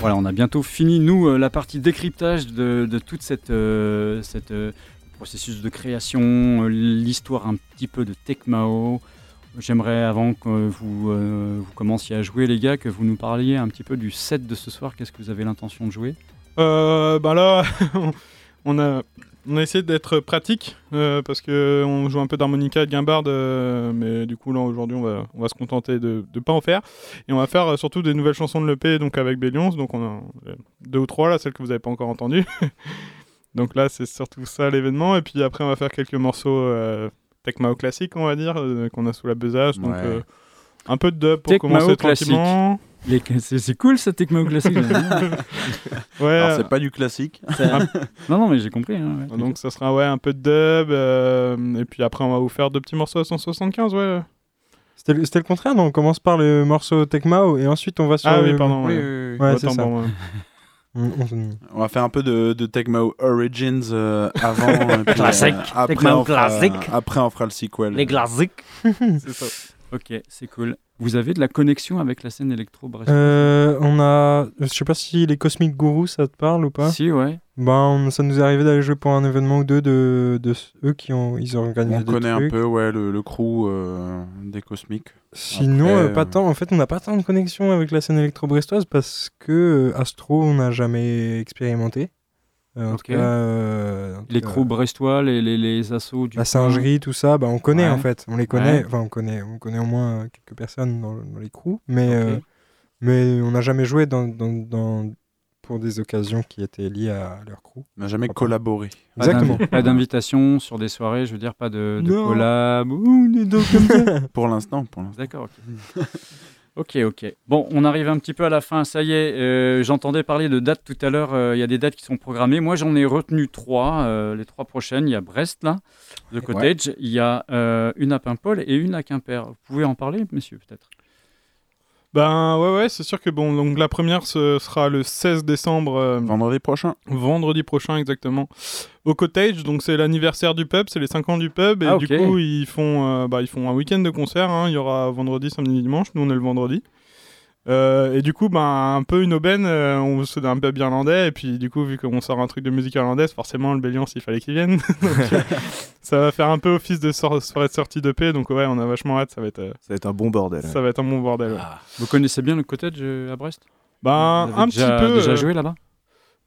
Voilà, on a bientôt fini, nous, euh, la partie décryptage de, de toute cette, euh, cette euh, processus de création, l'histoire un petit peu de Tecmao. J'aimerais, avant que vous, euh, vous commenciez à jouer, les gars, que vous nous parliez un petit peu du set de ce soir. Qu'est-ce que vous avez l'intention de jouer? Bah là, [laughs] on a, on a essayé d'être pratique euh, parce que on joue un peu d'harmonica et de guimbarde, euh, mais du coup là aujourd'hui on va, on va se contenter de ne pas en faire et on va faire surtout des nouvelles chansons de l'EP donc avec Bélions, donc on a deux ou trois là, celles que vous n'avez pas encore entendues. [laughs] donc là c'est surtout ça l'événement et puis après on va faire quelques morceaux Tecmao classiques on va dire euh, qu'on a sous la besace, donc euh, un peu de dub pour Tecmao commencer classique. tranquillement. Les- C'est cool ce Tecmao classique. [laughs] [laughs] Ouais. Alors, c'est pas du classique. [laughs] Un- non, non, mais j'ai compris. hein, ouais. Donc ça sera ouais un peu de dub euh, et puis après on va vous faire deux petits morceaux à 175 ouais. C'était le, c'était le contraire, non On commence par le morceau Tecmao, et ensuite on va sur. Ah oui le- pardon. Ouais, c'est ça. moi. On- on- va faire un peu de, de Tecmo Origins euh, avant. et [laughs] puis, Classique. après, Tecmo on fera- classique. Après, on fera le sequel. Les classiques. c'est ça. Ok, c'est cool. Vous avez de la connexion avec la scène électro brestoise Euh, on a. Je sais pas si les Cosmic Gurus ça te parle ou pas Si, ouais. Ben, on- ça nous est arrivé d'aller jouer pour un événement ou deux de, de eux qui ont. Ils ont organisé On des connaît un peu ouais, le, le crew euh, des Cosmiques. Sinon, Après, euh, pas euh, tant. En fait, on n'a pas tant de connexion avec la scène électro-brestoise parce que euh, Astro, on n'a jamais expérimenté. Euh, en Ok. tout cas, euh, tout Les cas, crews brestois, les, les, les assos du La singerie, tout ça, bah, on connaît Ouais. en fait. On les connaît. Ouais. Enfin, on connaît, on connaît au moins quelques personnes dans, dans les crews. Mais, euh, mais on n'a jamais joué dans, dans, dans- pour des occasions qui étaient liées à leur crew. On n'a jamais collaboré. Pas Exactement. Pas d'invitation sur des soirées, je veux dire, pas de, collab comme ça. [laughs] Pour l'instant, pour l'instant. D'accord, ok. [laughs] ok, ok. Bon, on arrive un petit peu à la fin, ça y est. euh, J'entendais parler de dates tout à l'heure. euh, Il y a des dates qui sont programmées. Moi, j'en ai retenu trois. euh, les trois prochaines, il y a Brest, là, The Cottage. Il y a une à Paimpol et une à Quimper. Vous pouvez en parler, monsieur, peut-être? Ben ouais ouais c'est sûr que bon donc la première ce sera le 16 décembre euh, Vendredi prochain. vendredi prochain exactement au cottage. Donc c'est l'anniversaire du pub c'est les 5 ans du pub. Et Ah, du coup ils font euh, bah, ils font un week-end de concert hein. il y aura vendredi samedi dimanche. Nous on est le vendredi Euh, et du coup ben un peu une aubaine euh, on c'est un pub irlandais et puis du coup vu qu'on sort un truc de musique irlandaise forcément le Béliance il fallait qu'il vienne [laughs] Donc, euh, [laughs] ça va faire un peu office de soirée de sortie de paix donc ouais on a vachement hâte ça va être euh, Ça va être un bon bordel. ça va être un bon bordel ouais. Vous connaissez bien le Cottage euh, à Brest? Ben, Vous avez un déjà- petit peu. déjà euh, joué là-bas?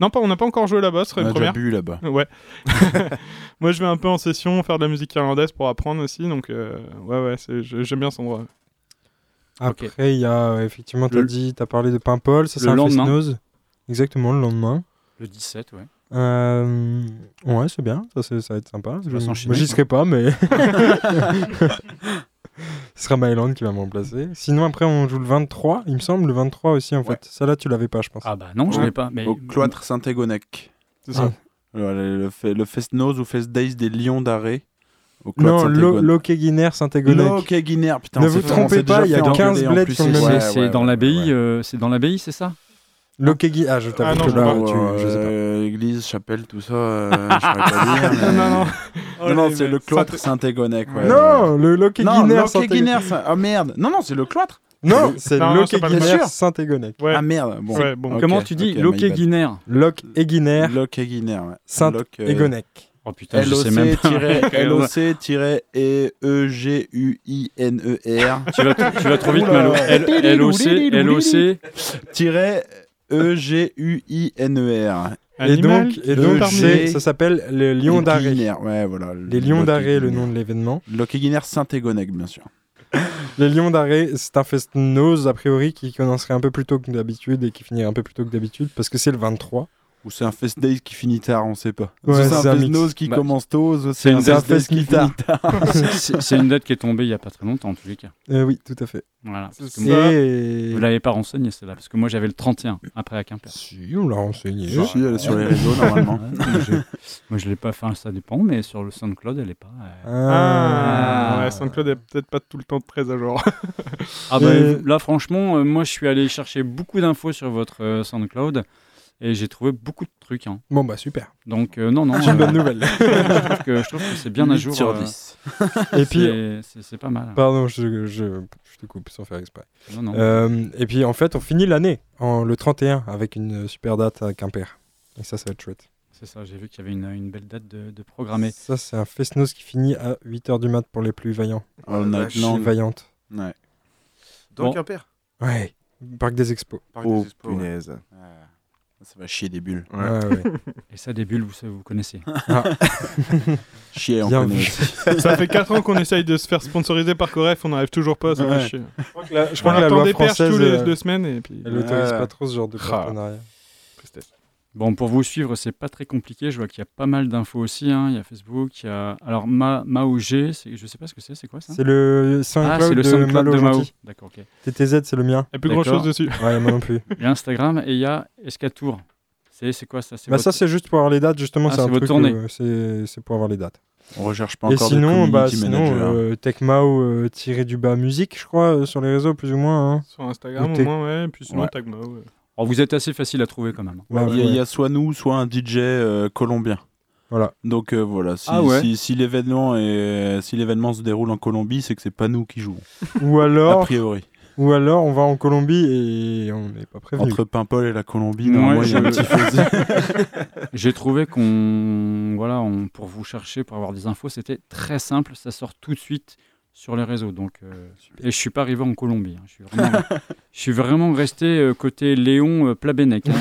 Non, pas, on n'a pas encore joué là-bas, ce serait On a une déjà première. bu là-bas. Ouais. [laughs] Moi, je vais un peu en session faire de la musique irlandaise pour apprendre aussi, donc euh, ouais, ouais, j'aime bien son endroit. Après, il y a euh, effectivement, tu as dit, as parlé de Paimpol, ça Le c'est un lendemain. fest-noz. Exactement, le lendemain. Le 17, ouais. Euh, ouais, c'est bien, ça, va être sympa. Je- Moi, j'y serai pas, mais. [laughs] [laughs] Ce sera Myland qui va me remplacer. Sinon, après, on joue le 23, il me semble, le 23 aussi, en fait. Ça, là, tu l'avais pas, je pense. Ah bah non, je l'ai pas. Mais... Au cloître Saint-Égonec. C'est ça. Voilà, le, le Fest Nose ou Fest Days des Lions d'Arrêt. Au non, cloître Lo- Saint-Égonec. Loquet-Guinère, Saint-Égonec. Loquet-Guinère, putain. Ne vous trompez pas, il y a fait 15 engueuler en bleds sur le même C'est Ouais, c'est ouais, dans ouais, l'abbaye, ouais. euh, c'est dans l'abbaye, c'est ça? Loquet-Guinère. Ah, je t'avoue Ah non, que je là, sais pas. tu- je sais pas. Euh, Église, chapelle, tout ça, euh, je pas dire. [laughs] mais- non, non. Non, non, c'est le cloître Saint-Égonec. ouais. Non, le Non, Loquet-Guinère, Loquet-Guinère, ça- ah merde. Non, non, c'est le cloître. Non, c'est sûr. Saint-Égonec. Ouais. Ah merde. Bon. Ouais, bon. Ok, Comment tu dis ok, my Loquet bad. Guinère Loc-et-Guinère, Loquet-Guinère, ouais. Loc, euh, Saint-Égonec. Oh putain, je sais même pas. LOC-E-E-G-U-I-N-E-R. [laughs] [laughs] Tu vas, tu vas trop vite, Malo. L- LOC, LOC. E-G-U-I-N-E-R. Et donc, et donc E ça s'appelle les Lions d'arrêt. Ouais, voilà. Les Lions d'arrêt, le nom de l'événement. Lockiguiner Saint-Égonec, bien sûr. [laughs] Les Lions d'arrêt, c'est un fest-nose, a priori, qui commencerait un peu plus tôt que d'habitude et qui finirait un peu plus tôt que d'habitude, parce que c'est le 23. Ou c'est un Fest Days qui finit tard, on sait pas. Ouais, c'est un un Fest. Nose qui Bah, commence tôt, C'est une un date Fest Days qui finit tard. [laughs] C'est- une date qui est tombée il y a pas très longtemps, en tous les cas. Euh, oui, tout à fait. Voilà. parce que Et- moi- Vous l'avez pas renseigné, celle-là, parce que moi j'avais le 31 après à Quimper. Si, on l'a renseigné. Si, si, elle est sur les réseaux, normalement. [laughs] moi, je, moi, je l'ai pas fait, ça dépend, mais sur le SoundCloud, elle est pas. euh, Ah, Ah. ouais, SoundCloud est peut-être pas tout le temps très à jour. Ah bah, Et- là, franchement, euh, moi je suis allé chercher beaucoup d'infos sur votre euh, SoundCloud et j'ai trouvé beaucoup de trucs. hein. Bon, bah super. Donc, euh, non, non. C'est une euh, bonne nouvelle. [laughs] je, trouve que, je trouve que c'est bien à 8 jour. sur euh, 10. Et puis, c'est- pas mal. Pardon, je, je, je te coupe sans faire exprès. Non, non. Euh, et puis en fait, on finit l'année en le 31 avec une super date à Quimper. Et ça, ça va être chouette. C'est ça, j'ai vu qu'il y avait une, une belle date de, de programmer. Ça, c'est un Festnos qui finit à 8h du mat pour les plus vaillants. Oh, Night vache. Long. Vaillantes. Ouais. Dans Bon. Quimper. Ouais. Parc des Expos. Parc Oh, des Expos, ouais. punaise. Ça va chier des bulles. Ouais. Ouais, ouais. [laughs] Et ça, des bulles, vous, savez, vous connaissez. Ah. [laughs] Chier, on Bien connaît aussi. [laughs] Ça fait 4 ans qu'on essaye de se faire sponsoriser par Coref, on n'arrive toujours pas, ça Ouais. fait chier. Je crois que la, je On crois que la attend loi des perches française, tous les euh, deux semaines et puis. elle autorise Ouais. pas trop ce genre de Ah. partenariat. Bon, pour vous suivre, c'est pas très compliqué. Je vois qu'il y a pas mal d'infos aussi. hein. Il y a Facebook, il y a. Alors, Ma, Mao G, c'est- je sais pas ce que c'est, c'est quoi ça? C'est le SoundCloud, Ah, c'est le de Malo de Mao. D'accord, ok. TTZ, c'est le mien. Il n'y a plus grand chose dessus. Ouais, moi non plus. [laughs] Il y a Instagram et il y a Escatour. C'est quoi ça? C'est Bah, votre- ça, c'est juste pour avoir les dates, justement. Ah, c'est votre tournée. euh, c'est pour avoir les dates. On recherche pas Et encore sinon, de bah, sinon euh, Techmao euh, tiré du bas musique, je crois, euh, sur les réseaux, plus ou moins. hein. Sur Instagram Ou au moins, ouais. Et puis sinon, ouais. Alors, vous êtes assez facile à trouver quand même. Ouais, il, y a, ouais. il y a soit nous, soit un DJ euh, colombien. Voilà. Donc euh, voilà, si, Ah ouais. si, si l'événement est- si l'événement se déroule en Colombie, c'est que c'est pas nous qui jouons. Ou A alors, priori. ou alors, on va en Colombie et on n'est pas prévenu. Entre Paimpol et la Colombie, Ouais, normalement, il y a un petit. [laughs] J'ai trouvé qu'on. Voilà, on- pour vous chercher, pour avoir des infos, c'était très simple. Ça sort tout de suite sur les réseaux. Donc, euh, et je suis pas arrivé en Colombie. hein. Je, suis vraiment, [laughs] je suis vraiment resté euh, côté Léon euh, Plabennec. hein.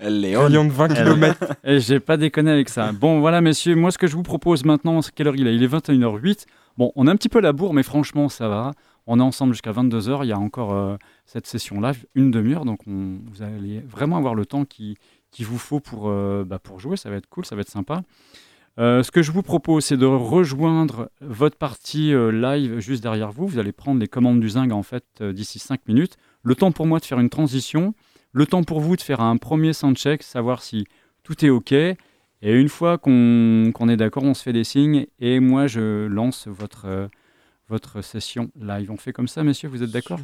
J'ai- [laughs] Léon. Rayon de 20 km. Et j'ai pas déconné avec ça. Bon, voilà, messieurs, moi, ce que je vous propose maintenant, c'est quelle heure il est? Il est 21h08. Bon, on a un petit peu la bourre, mais franchement, ça va. On est ensemble jusqu'à 22h. Il y a encore euh, cette session live, une demi-heure. Donc, on- vous allez vraiment avoir le temps qui- qu'il vous faut pour, euh, bah, pour jouer. Ça va être cool, ça va être sympa. Euh, ce que je vous propose, c'est de rejoindre votre partie euh, live juste derrière vous. Vous allez prendre les commandes du Zing en fait euh, d'ici 5 minutes. Le temps pour moi de faire une transition. Le temps pour vous de faire un premier soundcheck, savoir si tout est OK. Et une fois qu'on est d'accord, on se fait des signes. Et moi, je lance votre, euh, votre session live. On fait comme ça, messieurs Vous êtes d'accord?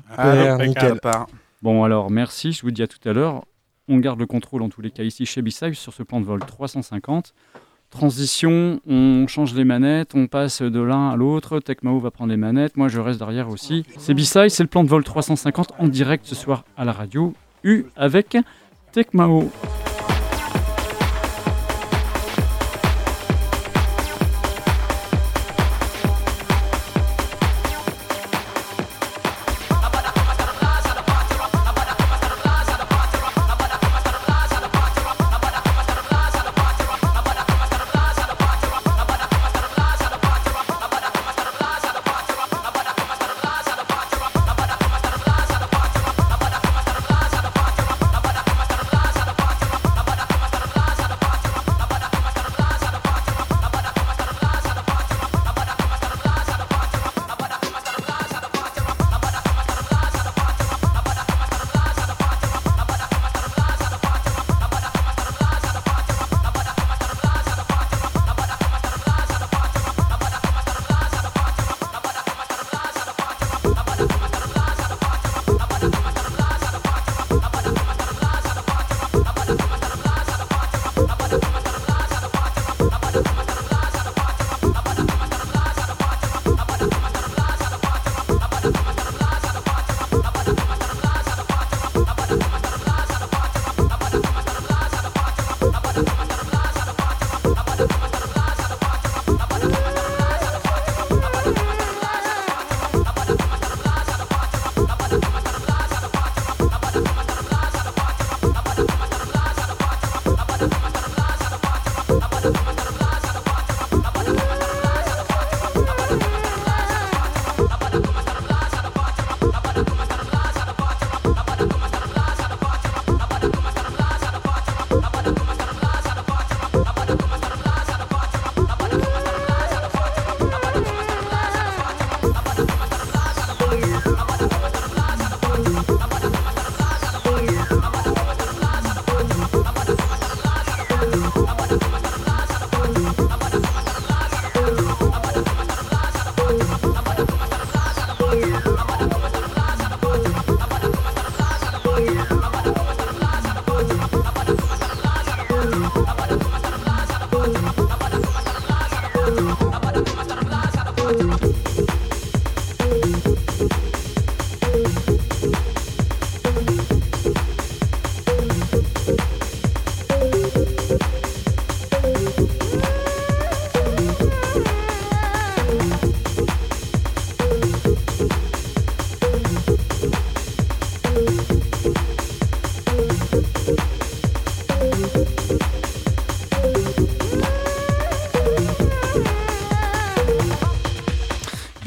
Nickel. Part. Bon, alors merci, je vous dis à tout à l'heure. On garde le contrôle en tous les cas ici chez B-Side sur ce plan de vol 350. Transition, on change les manettes, on passe de l'un à l'autre. Tecmao va prendre les manettes, moi je reste derrière aussi. C'est B-Side, c'est le plan de vol 350 en direct ce soir à la radio. U avec Tecmao.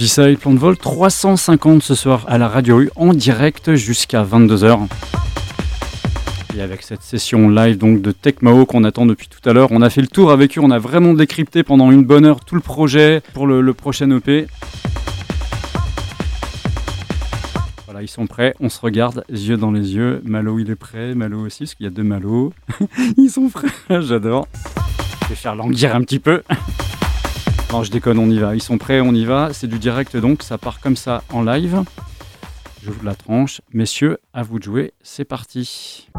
B-Side Plan de Vol 350 ce soir à la Radio Rue en direct jusqu'à 22h. Et avec cette session live donc de Tecmao qu'on attend depuis tout à l'heure, on a fait le tour avec eux, on a vraiment décrypté pendant une bonne heure tout le projet pour le, le prochain EP. Voilà, ils sont prêts, on se regarde, yeux dans les yeux. Malo, il est prêt, Malo aussi, parce qu'il y a deux Malo. [laughs] ils sont prêts, [laughs] j'adore. Je vais faire languir un petit peu. [laughs] Non, je déconne, on y va. Ils sont prêts, on y va. C'est du direct donc, ça part comme ça en live. J'ouvre la tranche. Messieurs, à vous de jouer, c'est parti.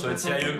Va être sérieux.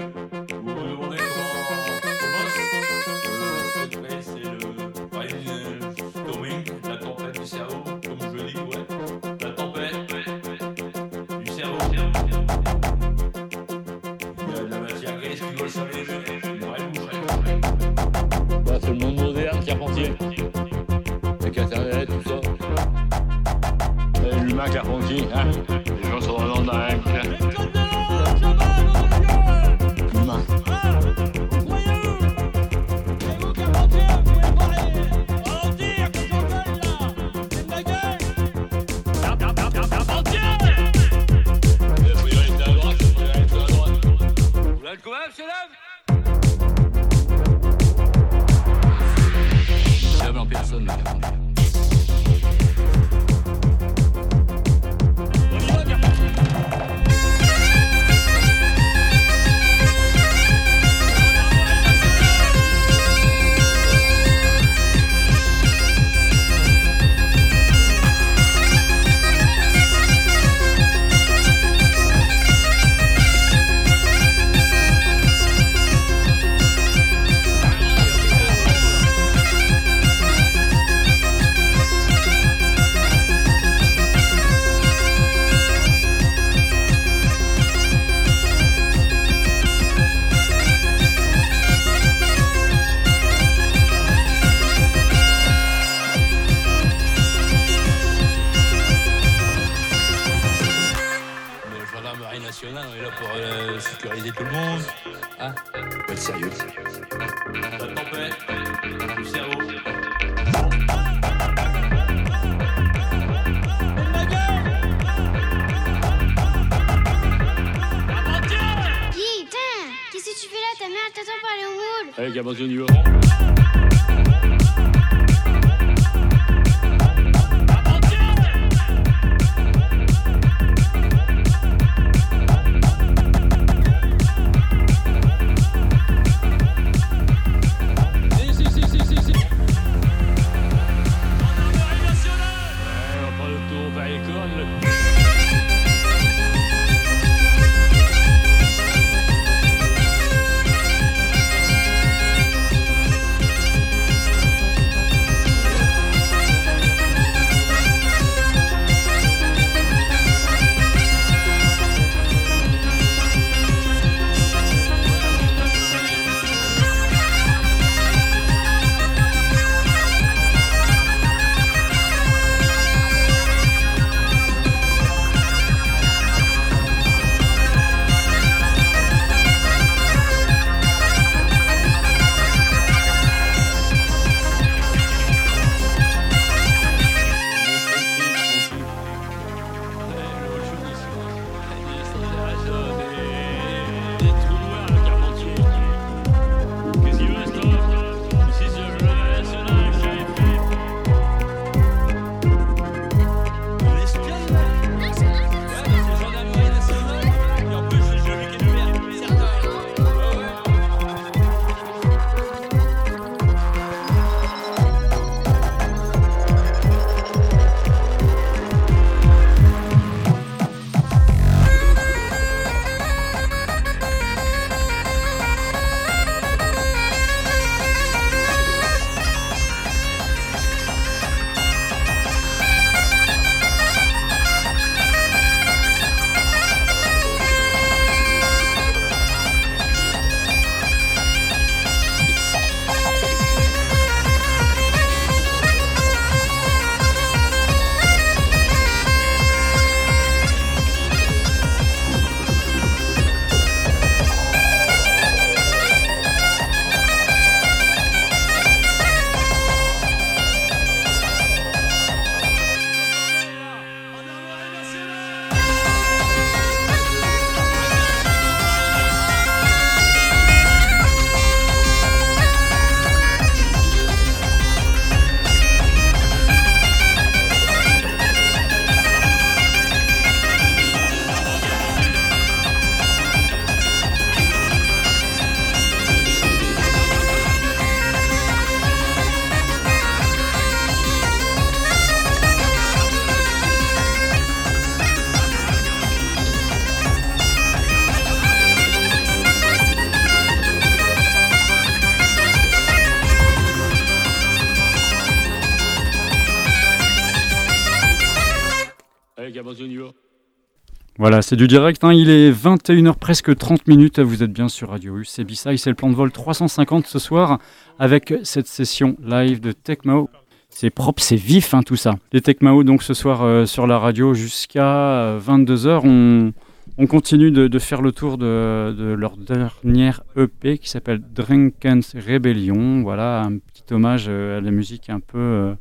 Voilà, c'est du direct. hein. Il est 21h presque 30 minutes. Vous êtes bien sur Radio U. C'est Bissai, c'est le plan de vol 350 ce soir avec cette session live de Tecmao. C'est propre, c'est vif hein, tout ça. Les Tecmao donc ce soir euh, sur la radio jusqu'à 22h. On, on continue de, faire le tour de, leur dernière EP qui s'appelle Drunken's Rebellion. Voilà, un petit hommage euh, à la musique un peu euh,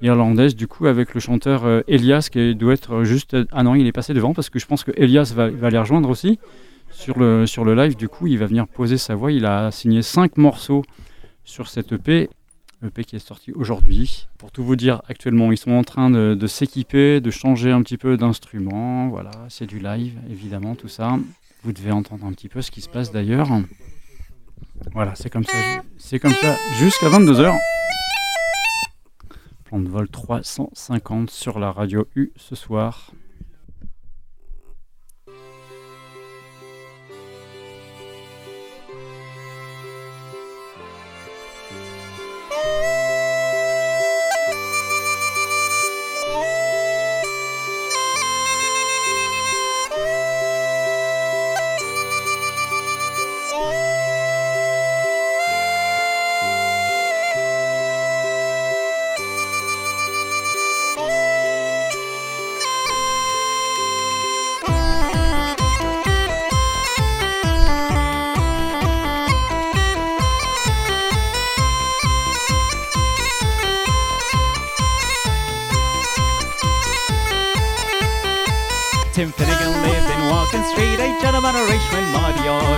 irlandaise du coup avec le chanteur euh, Elias qui doit être juste ah non il est passé devant parce que je pense que Elias va, va les rejoindre aussi. Sur le, sur le live du coup il va venir poser sa voix. Il a signé cinq morceaux sur cette EP EP qui est sorti aujourd'hui. Pour tout vous dire actuellement ils sont en train de, s'équiper de changer un petit peu d'instrument. Voilà c'est du live évidemment tout ça. Vous devez entendre un petit peu ce qui se passe d'ailleurs. Voilà c'est comme ça c'est comme ça jusqu'à 22h Plan de vol 350 sur la radio U ce soir. Tim Finnegan lived in Walking Street, a gentleman of Richmond.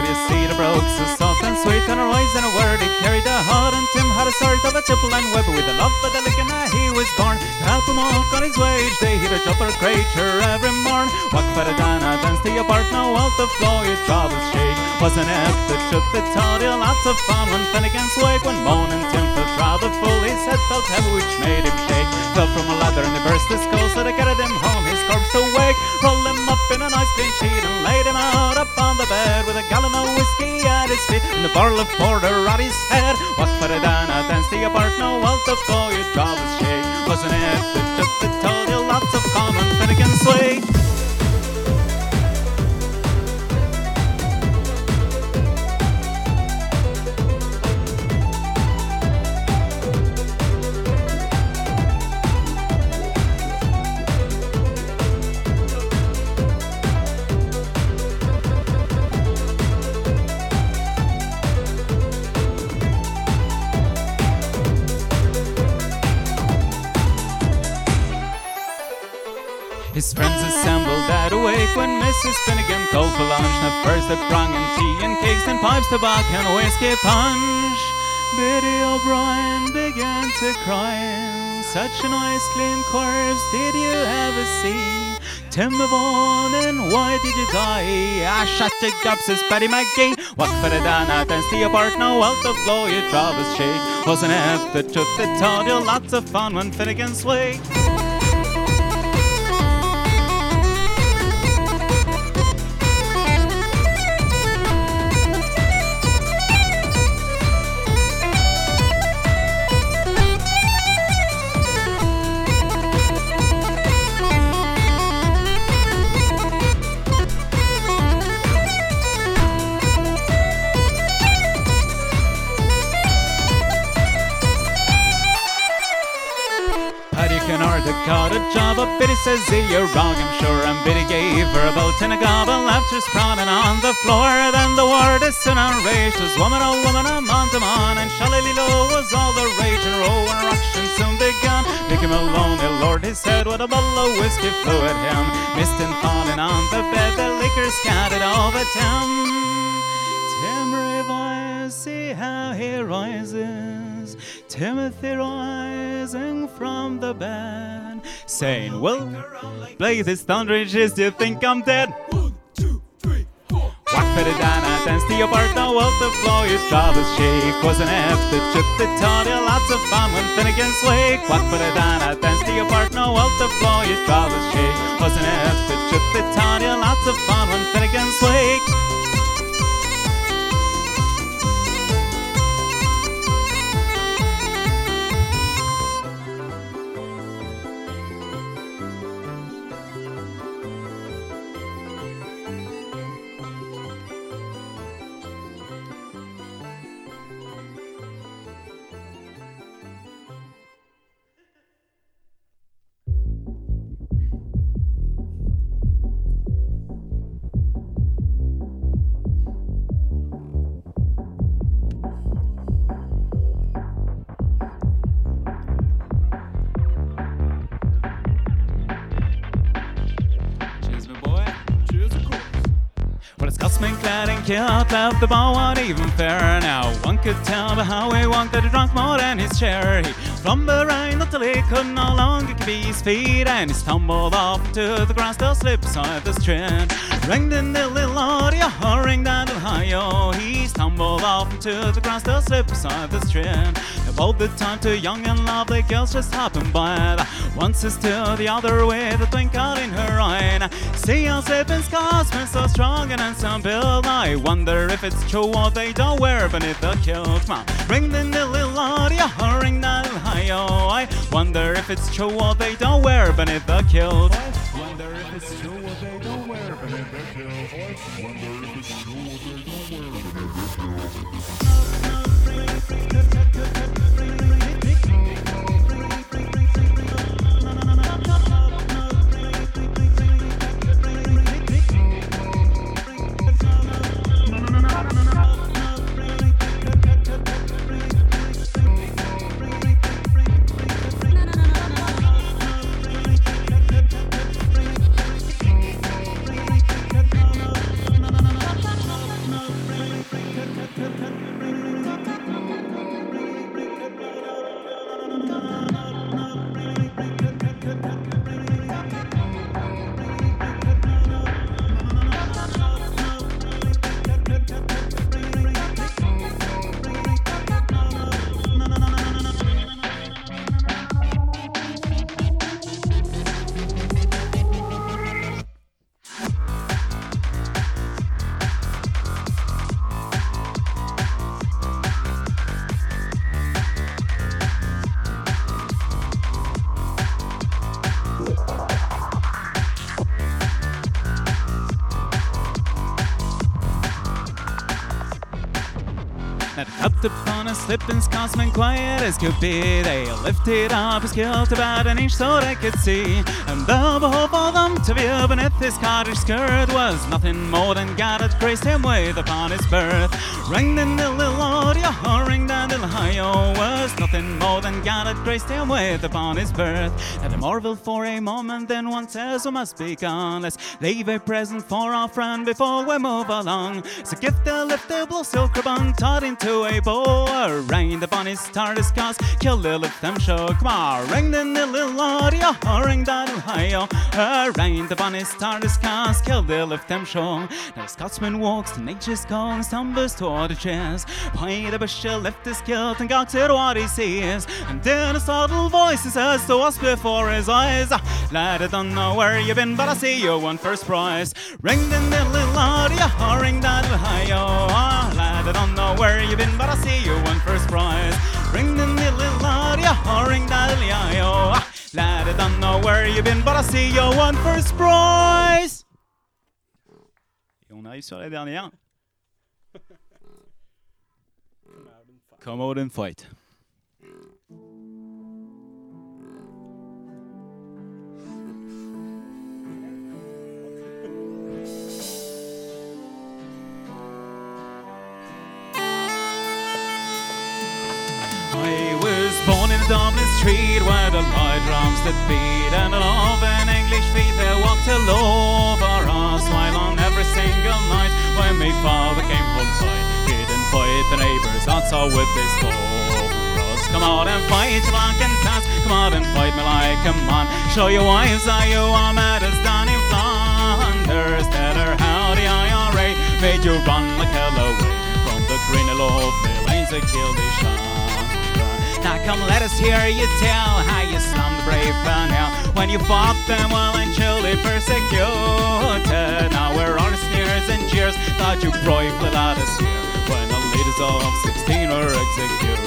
You see the brogues so soft and sweet, and her eyes and a word, he carried a heart. And Tim had a sort of a tipple and web with a love for the licking he was born. To help him walk on his wage, they hit a jumper creature every morn. Walk for the dana, dance to your part, now out the floor, your troubles shake. Wasn't it the truth that taught you lots of fun when Finnegan's wake, when moaning Tim felt rather full, his head felt heavy, which made him shake. Fell from a ladder and he burst his skull, so they carried him home, his corpse awake. Rolled him up in a nice clean sheet and laid him out upon the bed with a gallon of whiskey at his feet and a barrel of porter at his head. What for a dana dance the apart, no wealth of boy, it troubles shake. Wasn't it? It took the total, lots of common, and again sway. They brung in tea and cakes and pipes, tobacco and whiskey punch. Biddy O'Brien began to cry. Such a nice clean corpse did you ever see? Tim Vaughan and why did you die? I shot the gobs as Paddy McGee. What for the dana dance to your part? No out the flow your troubles shake. Wasn't it the truth that told you lots of fun when Finnegan sway? Got a job Biddy says he you're wrong. I'm sure and Biddy gave her a bolt and a gobble after sprawling on the floor. Then the word is soon enraged was woman oh woman a man to man and Shalililo was all the rage. And row and ruction soon began Nick him alone he lowered his head with a bottle of whiskey flew at him. Missed him falling on the bed the liquor scattered over Tim Tim revives see how he rises. Timothy rising from the bed, saying, Well, blaze this thunderishes, do you think I'm dead? One, two, three, four. Walk for the dana, dance to your part, now out the floor, your troubles shake. Wasn't the trip that taught lots of fun when Finnegan's wake? Walk for the dana, dance to your part, now out the floor, your troubles shake. Wasn't the trip that taught lots of fun when Finnegan's wake? Kilt left the bow uneven fair. Now one could tell by how he walked that he drunk more than his share. He flumbered around until he could no longer keep his feet, and he stumbled off to the grass to slip beside the street. Ringed in the little audio, hurrying down the high He stumbled off into the grass to slip beside the street. About the time two young and lovely girls just happened by. The is to the other way, the twinkle in her eye. See how slipping Scotsman so strong and handsome build. I wonder if it's true what they don't wear beneath the kilt. Ring in the little audio, hurrying down the high I wonder if it's true what they don't wear beneath the kilt. Wonder if it's true what they don't wear beneath the kilt. Wonder Yeah. Slipping Scotsman quiet as could be. They lifted up his kilt about an inch so they could see. And the behold for them to view beneath his cottage skirt was nothing more than God had graced him with upon his birth. Ring in the little audio, ring down Ohio was nothing more than God had graced him with upon his birth. And I marveled for a moment, then one says we must be gone. Let's leave a present for our friend before we move along. So a lift a blue silk ribbon tied into a bow. Ring the bunny star discuss, kill the lift them show. Come on, ring the little audio, oh, ring down Ohio. Ring the bunny star discuss, kill the lift them show. Now the Scotsman walks to nature's call and stumbles toward the chairs. By the he lift his kilt and gawks at what he sees. And then a subtle voice he says to us before his eyes. Lad, I don't know where you've been, but I see you won first prize. Ring the little audio, ring down the high. Lad, I don't know where you've been, but I see you won first prize. Ring the little audio, ring down the high. Lad, I don't know where you've been, but I see you won first prize. Et on arrive sur la dernière. Come out and fight. I was born in Dublin street where the light drums that beat and an oven English feet that walked all over us while on every single night when my father came home didn't fight the neighbors outside with his chorus come on and fight your black and tans come on and fight me like a man. Show your wives how you are mad as down in Flanders. Tell her how the IRA made you run like hell away from the green of the lanes that killed the now come let us hear you tell how you slammed the brave now when you fought them well and chilly persecuted. Now we're on sneers and jeers. Thought you bravely let us here the of 16 were executed.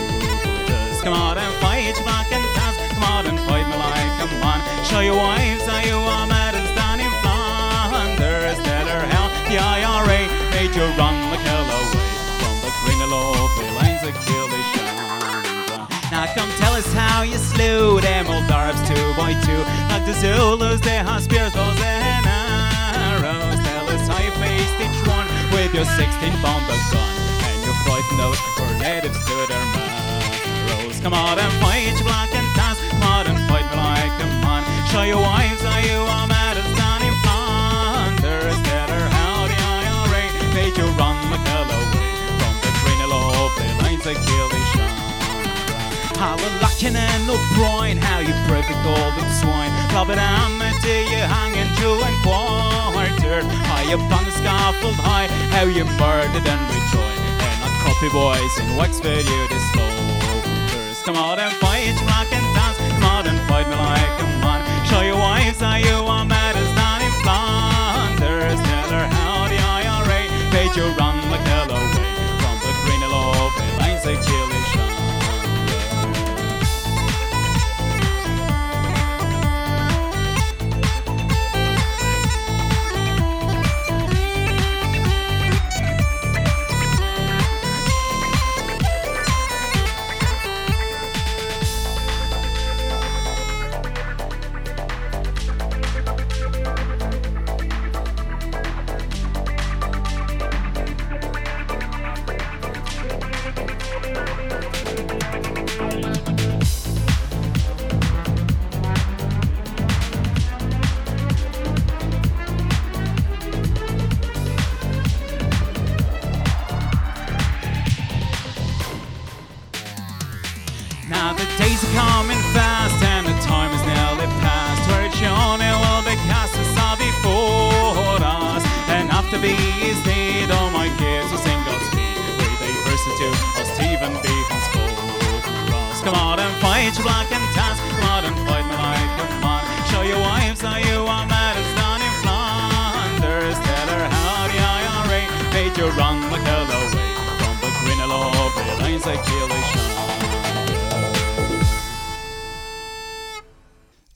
Come on and fight your black and tans, come on and fight me like a man. Show your wives how you are mad and stand in Flanders. Tell her how the IRA made you run like hell away from the of the lines kill. Now come tell us how you slew them old Arabs two by two. Like the Zulus, they have spears, bows and arrows. Tell us how you faced each one with your 16 pounder gun voice note for natives to their morrows. Come on and fight, you black and dance. Come on and fight, but like a man. Show your wives how you are mad as Danny Ponder. Instead of how the IRA made you run the hell away from the train of lovely lines that kill the how a lacking and no brine, how you break a golden swine. Club it amateur, you hang and chew and quartered High upon the scaffold high, how you murdered and rejoined. And boys in Wexford, you the slopers. Come out and fight, rock and dance. Come out and fight me like a man. Show your wives how you are mad as down in Flanders. Tell her how the IRA paid you run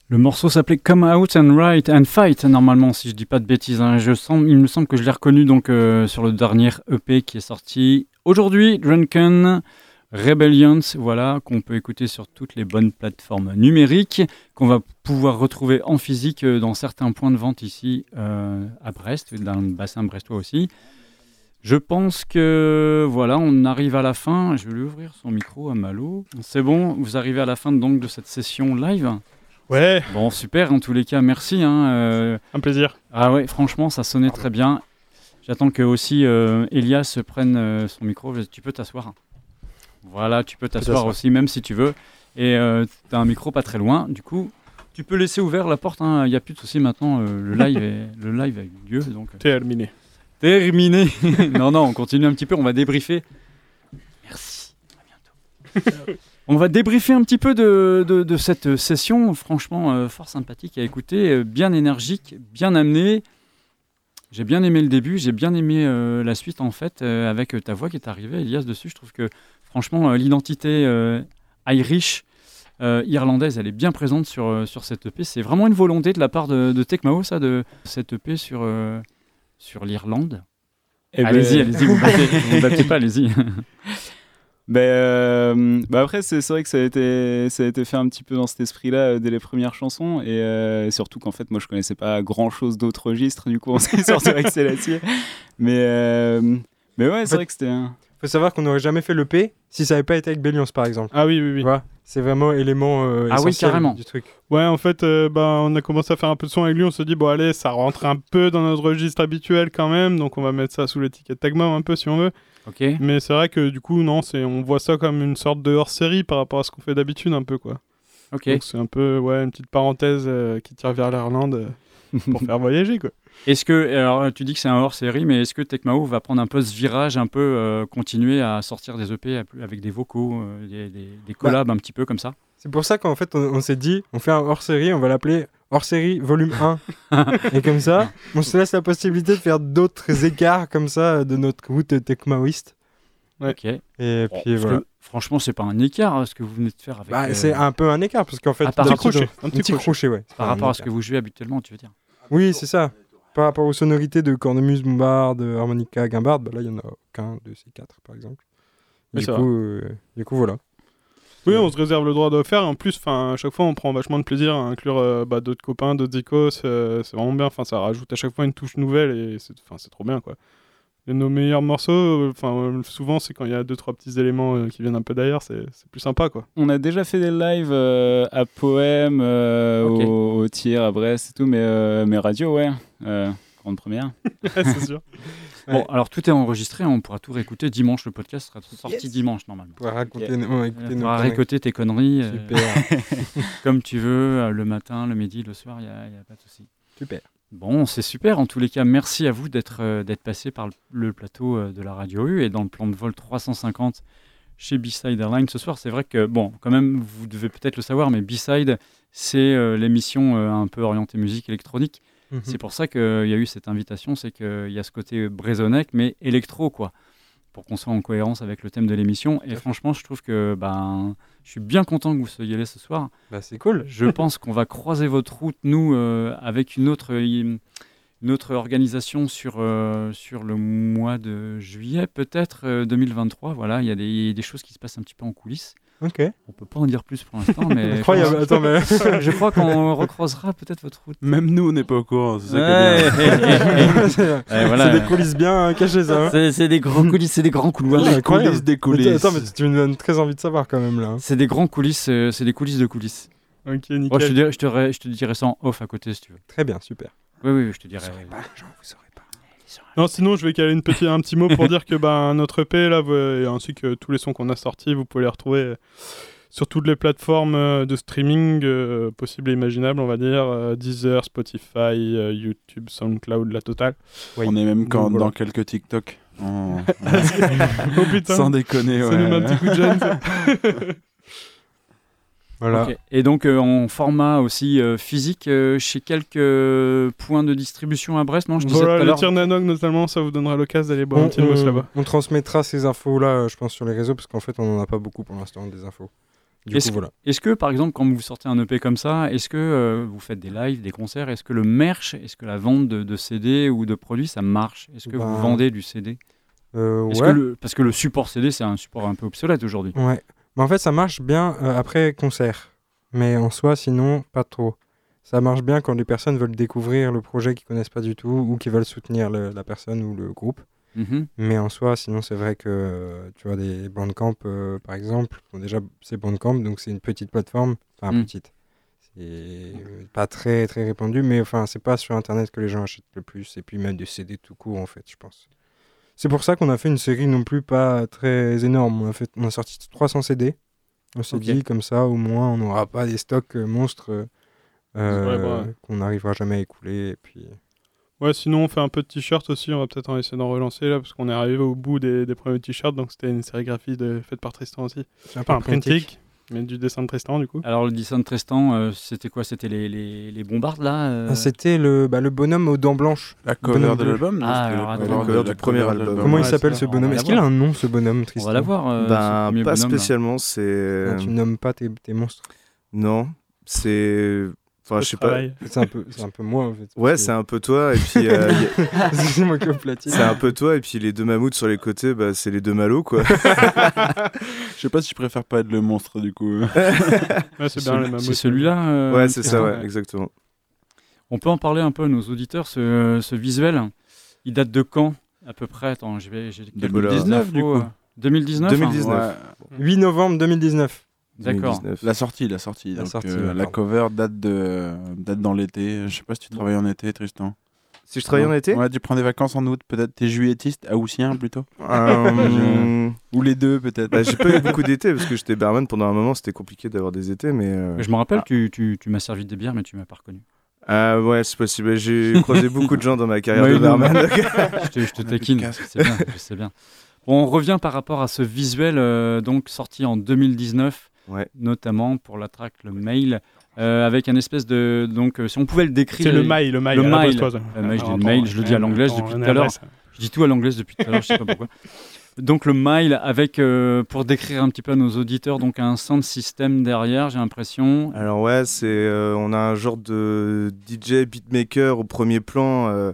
Le morceau s'appelait Come Out and Write and Fight, normalement, si je dis pas de bêtises. hein. Il me semble que je l'ai reconnu donc euh, sur le dernier EP qui est sorti aujourd'hui, Drunken Rebellions, voilà, qu'on peut écouter sur toutes les bonnes plateformes numériques, qu'on va pouvoir retrouver en physique euh, dans certains points de vente ici euh, à Brest, dans le bassin brestois aussi. Je pense que voilà, on arrive à la fin. Je vais lui ouvrir son micro à Malo. C'est bon, vous arrivez à la fin donc de cette session live. Ouais. Bon, super, en tous les cas, merci. hein, euh. Un plaisir. Ah ouais, franchement, ça sonnait très bien. J'attends que aussi euh, Elias prenne euh, son micro. Tu peux t'asseoir. Voilà, tu peux t'asseoir aussi, même si tu veux. Et tu as un micro pas très loin. Du coup, tu peux laisser ouvert la porte. hein. Il n'y a plus de souci maintenant. euh, le, live est, le live a eu lieu. Donc, euh, Terminé. Terminé. [laughs] non, non, on continue un petit peu. On va débriefer. Merci. À bientôt. [laughs] on va débriefer un petit peu de, de- cette session. Franchement, euh, fort sympathique à écouter. euh, bien énergique, bien amené. J'ai bien aimé le début. J'ai bien aimé euh, la suite, en fait, avec ta voix qui est arrivée, Elias, dessus. Je trouve que, franchement, l'identité Irish. irlandaise, elle est bien présente sur, sur cette EP. C'est vraiment une volonté de la part de, de Tecmao, ça, de cette EP sur, sur l'Irlande. Eh ben- allez-y, allez-y, vous battez, [laughs] vous battez pas, allez-y. [laughs] Ben, euh, bah après, c'est vrai que ça a, été, ça a été fait un petit peu dans cet esprit-là euh, dès les premières chansons. Et euh, surtout qu'en fait, moi, je connaissais pas grand-chose d'autres registres. Du coup, [laughs] on s'est sorti avec Célestier. Mais, euh, mais ouais, c'est vrai que c'était un. Faut savoir qu'on n'aurait jamais fait le P si ça n'avait pas été avec Bellions, par exemple. Ah oui, oui, oui. C'est vraiment élément euh, Ah oui, essentiel carrément. du truc. Ouais, en fait, euh, bah, on a commencé à faire un peu de son avec lui. On se dit, bon, allez, ça rentre un peu dans notre registre habituel quand même. Donc, on va mettre ça sous l'étiquette Tagma un peu si on veut. Ok. Mais c'est vrai que du coup, non, c'est, on voit ça comme une sorte de hors-série par rapport à ce qu'on fait d'habitude un peu, quoi. Ok. Donc, c'est un peu, ouais, une petite parenthèse euh, qui tire vers l'Irlande euh, [laughs] pour faire voyager, quoi. Est-ce que, alors tu dis que c'est un hors-série, mais est-ce que Tecmao va prendre un peu ce virage, un peu euh, continuer à sortir des EP avec des vocaux, euh, des, des- des collabs un petit peu comme ça? C'est pour ça qu'en fait, on, on s'est dit, on fait un hors-série, on va l'appeler hors-série volume 1. [laughs] et comme ça, on se laisse la possibilité de faire d'autres écarts comme ça de notre route techmaoïste. Ok. Et Bon, puis parce voilà. que, franchement, c'est pas un écart hein, ce que vous venez de faire avec. Bah, euh, C'est un peu un écart, parce qu'en fait, rapport- on- un petit crochet, ouais. Par Un rapport à ce que vous jouez habituellement, tu veux dire? Oui, c'est ça. Par rapport aux sonorités de cornemuse, bombarde, harmonica, guimbarde, bah là, il y en a qu'un de ces quatre, par exemple. Du, coup, euh, du coup, voilà. Oui, on se réserve le droit de le faire. En plus, à chaque fois, on prend vachement de plaisir à inclure euh, bah, d'autres copains, d'autres icos. euh, c'est vraiment bien. Enfin, ça rajoute à chaque fois une touche nouvelle et c'est trop bien, quoi. Et nos meilleurs morceaux, euh, enfin, euh, souvent, c'est quand il y a deux trois petits éléments euh, qui viennent un peu d'ailleurs. C'est, c'est plus sympa, quoi. On a déjà fait des lives euh, à Poème, euh, au, au Tir, à Brest et tout, mais, euh, mais radio, ouais. Euh, premières. [laughs] c'est sûr. Bon, alors tout est enregistré, on pourra tout réécouter dimanche. Le podcast sera sorti dimanche normalement. On pourra raconter nos- ouais, écouter pourras conneries. réécouter tes conneries euh, Super. [laughs] comme tu veux, le matin, le midi, le soir, il n'y a, y a pas de souci. Super. Bon, c'est super. En tous les cas, merci à vous d'être euh, d'être passé par le, plateau euh, de la Radio U et dans le plan de vol 350 chez B-Side Airlines ce soir. C'est vrai que, bon, quand même, vous devez peut-être le savoir, mais B-Side, c'est euh, l'émission un peu orientée musique électronique. Mhm. C'est pour ça qu'il y a eu cette invitation, c'est qu'il y a ce côté Brésonnec, mais électro, quoi, pour qu'on soit en cohérence avec le thème de l'émission. Et franchement, je trouve que ben, je suis bien content que vous soyez là ce soir. Bah, c'est cool. Je [laughs] pense qu'on va croiser votre route, nous, euh, avec une autre, une autre organisation sur, euh, sur le mois de juillet, peut-être euh, 2023. Voilà, il y a des, des choses qui se passent un petit peu en coulisses. Ok. On peut pas en dire plus pour l'instant, mais [laughs] Incroyable, je attends, mais- [laughs] je crois qu'on recroisera peut-être votre route. Même nous, on n'est pas au courant. C'est ça Ouais, [laughs] Ouais, voilà. des coulisses bien cachées, ça. hein. C'est- des grands coulisses, c'est des grands couloirs. Ouais, incroyable. coulisses des Mais coulisses. Attends, mais tu me donnes très envie de savoir quand même là. hein. C'est des grands coulisses, euh, c'est des coulisses de coulisses. Ok, nickel. je, te dirais, je, te dirais- je te dirais ça en off à côté si tu veux. Très bien, super. Oui, oui, je te dirais. Non, sinon, je vais caler une petite, un petit mot pour [laughs] dire que ben, notre EP, là, et ainsi que tous les sons qu'on a sortis, vous pouvez les retrouver sur toutes les plateformes euh, de streaming euh, possibles et imaginables, on va dire. euh, Deezer, Spotify, euh, YouTube, SoundCloud, la totale. On est même quand, Donc, voilà. dans quelques TikTok. [laughs] En- [laughs] oh putain. Sans déconner, Ça ouais. nous met un petit coup de gêne, ça. Voilà. Et donc euh, en format aussi euh, physique euh, chez quelques euh, points de distribution à Brest, non Je disais Voilà, le tir Nanog, notamment, ça vous donnera l'occasion d'aller boire un On, petit on- là-bas. on transmettra ces infos là, je pense, sur les réseaux parce qu'en fait, on n'en a pas beaucoup pour l'instant des infos. Du Est-ce coup, voilà. est-ce que par exemple quand vous sortez un EP comme ça, est-ce que euh, vous faites des lives, des concerts, est-ce que le merch, est-ce que la vente de, de CD ou de produits ça marche? Est-ce que Ben, vous vendez du CD Euh, Est-ce ouais. que le- Parce que le support CD c'est un support un peu obsolète aujourd'hui. Ouais. Mais en fait, ça marche bien euh, après concert. Mais en soi, sinon, pas trop. Ça marche bien quand les personnes veulent découvrir le projet qu'ils connaissent pas du tout ou qui veulent soutenir le- la personne ou le groupe. Mhm. Mais en soi, sinon, c'est vrai que tu vois, des Bandcamp, euh, par exemple, bon, déjà, c'est Bandcamp, donc c'est une petite plateforme. Enfin, Mm. petite. C'est pas très, très répandu, mais enfin, c'est pas sur Internet que les gens achètent le plus. Et puis même des CD tout court, en fait, je pense. C'est pour ça qu'on a fait une série non plus pas très énorme. On a, fait, on a sorti 300 CD. On s'est dit, comme ça, au moins, on n'aura pas des stocks euh, monstres euh, Ouais, bah ouais. qu'on n'arrivera jamais à écouler. Et puis... Ouais, sinon on fait un peu de t-shirts aussi, on va peut-être en essayer d'en relancer là, parce qu'on est arrivé au bout des, des premiers t-shirts, donc c'était une sérigraphie de, faite par Tristan aussi. Enfin, un printique. Mais du dessin de Tristan du coup. Alors le dessin de Tristan, euh, c'était quoi? C'était les, les, les bombardes là euh? Ah, C'était le, bah, le bonhomme aux dents blanches. La cover de l'album Ah, alors, la attends. cover La cover du premier album. Comment il s'appelle ce on bonhomme Est-ce qu'il a un nom ce bonhomme, On Tristan? va l'avoir. euh, Ben, premier pas bonhomme, spécialement, c'est. Tu nommes pas tes, tes monstres. Non, c'est. Enfin, je sais pas. C'est un peu, c'est un peu moi en fait. Ouais, c'est un peu toi, et puis. euh, a- [laughs] c'est moi qui ai platine. C'est un peu toi, et puis les deux mammouths sur les côtés, bah, c'est les deux malos, quoi. [laughs] Je sais pas si je préfère pas être le monstre du coup. [laughs] Ouais, c'est C'est bien c'est celui-là euh, ouais, c'est ça, ouais, exactement. On peut en parler un peu à nos auditeurs, ce, ce visuel. Il date de quand à peu près? Attends, je vais, j'ai quelques 2019, du coup. euh, 2019 hein 2019. Ouais. 8 novembre 2019. D'accord. 2019. La sortie, la sortie. La Donc, sortie, euh, la cover date de date dans l'été. Je sais pas si tu travailles en été, Tristan. Si je travaille en été? Ouais, tu prends des vacances en août, peut-être. T'es juillettiste, haussien plutôt. Euh, [laughs] Ou les deux, peut-être. bah, J'ai pas eu beaucoup d'été, parce que j'étais barman pendant un moment, c'était compliqué d'avoir des étés, mais. euh, Je me rappelle, tu, tu, tu m'as servi des bières, mais tu m'as pas reconnu. Ah ouais, c'est possible. J'ai croisé beaucoup de gens dans ma carrière [laughs] Ouais, de barman. donc- [laughs] je te, je te taquine, je sais bien, je sais bien. Bon, on revient par rapport à ce visuel, euh, donc sorti en 2019, Ouais. notamment pour la track Le Mail, euh, avec un espèce de... Donc, euh, si on pouvait le décrire... C'est le mail, le mail. Le mail. Euh, mail, je dis le mail, je le dis à l'anglaise depuis tout à l'heure. Je dis tout à l'anglaise depuis tout à l'heure, je sais pas pourquoi. Donc le mail avec, euh, pour décrire un petit peu à nos auditeurs, donc un sound system derrière, j'ai l'impression. Alors ouais, c'est euh, on a un genre de DJ beatmaker au premier plan euh,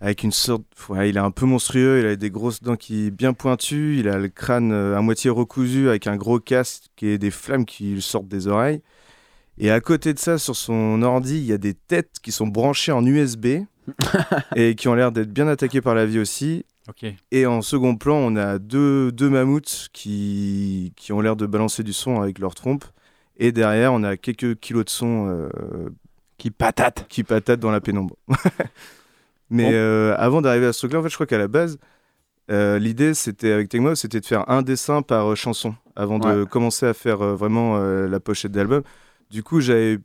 avec une sorte ouais, il est un peu monstrueux, il a des grosses dents qui bien pointues, il a le crâne euh, à moitié recousu avec un gros casque et des flammes qui sortent des oreilles. Et à côté de ça, sur son ordi, il y a des têtes qui sont branchées en USB [laughs] et qui ont l'air d'être bien attaquées par la vie aussi. Et en second plan, on a deux, deux mammouths qui, qui ont l'air de balancer du son avec leur trompe. Et derrière, on a quelques kilos de son euh, Qui patate. qui patatent dans la pénombre. [laughs] Mais Bon. euh, avant d'arriver à ce truc-là, en fait, je crois qu'à la base, euh, l'idée, c'était avec Tecmo, c'était de faire un dessin par euh, chanson avant de commencer à faire vraiment la pochette d'album. Du coup, j'avais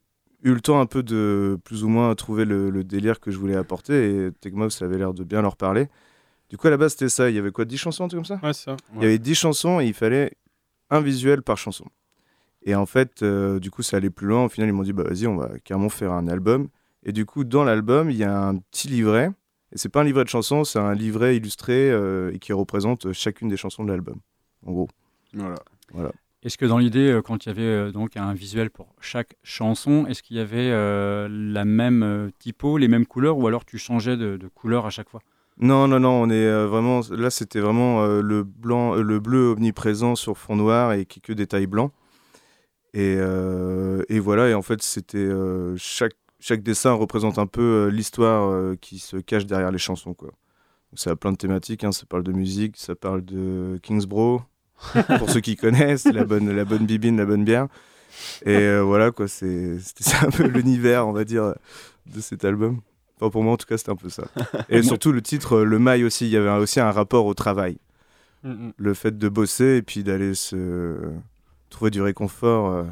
eu le temps un peu de plus ou moins trouver le, le délire que je voulais apporter et Tecmo, ça avait l'air de bien leur parler. Du coup, à la base, c'était ça. Il y avait quoi 10 chansons, un truc comme ça? Ouais, ça. Il y avait 10 chansons et il fallait un visuel par chanson. Et en fait, du coup, ça allait plus loin. Au final, ils m'ont dit, bah vas-y, on va carrément faire un album. Et du coup, dans l'album, il y a un petit livret. Et c'est pas un livret de chansons, c'est un livret illustré euh, et qui représente chacune des chansons de l'album. En gros. Voilà. Voilà. Est-ce que dans l'idée, euh, quand il y avait euh, donc un visuel pour chaque chanson, est-ce qu'il y avait euh, la même euh, typo, les mêmes couleurs, ou alors tu changeais de, de couleur à chaque fois? Non, non, non, on est euh, vraiment. Là, c'était vraiment euh, le, blanc, euh, le bleu omniprésent sur fond noir et qui que des tailles blancs. Et, euh, et voilà, et en fait, c'était. euh, chaque, chaque dessin représente un peu euh, l'histoire euh, qui se cache derrière les chansons, quoi. Donc, ça a plein de thématiques, hein, ça parle de musique, ça parle de Kingsbro, [laughs] pour ceux qui connaissent, la bonne, la bonne bibine, la bonne bière. Et euh, voilà, quoi, c'est c'était un peu [laughs] l'univers, on va dire, de cet album. Enfin, pour moi, en tout cas, c'était un peu ça. Et surtout, le titre, le mail aussi, il y avait aussi un rapport au travail. Mhm. Le fait de bosser et puis d'aller se trouver du réconfort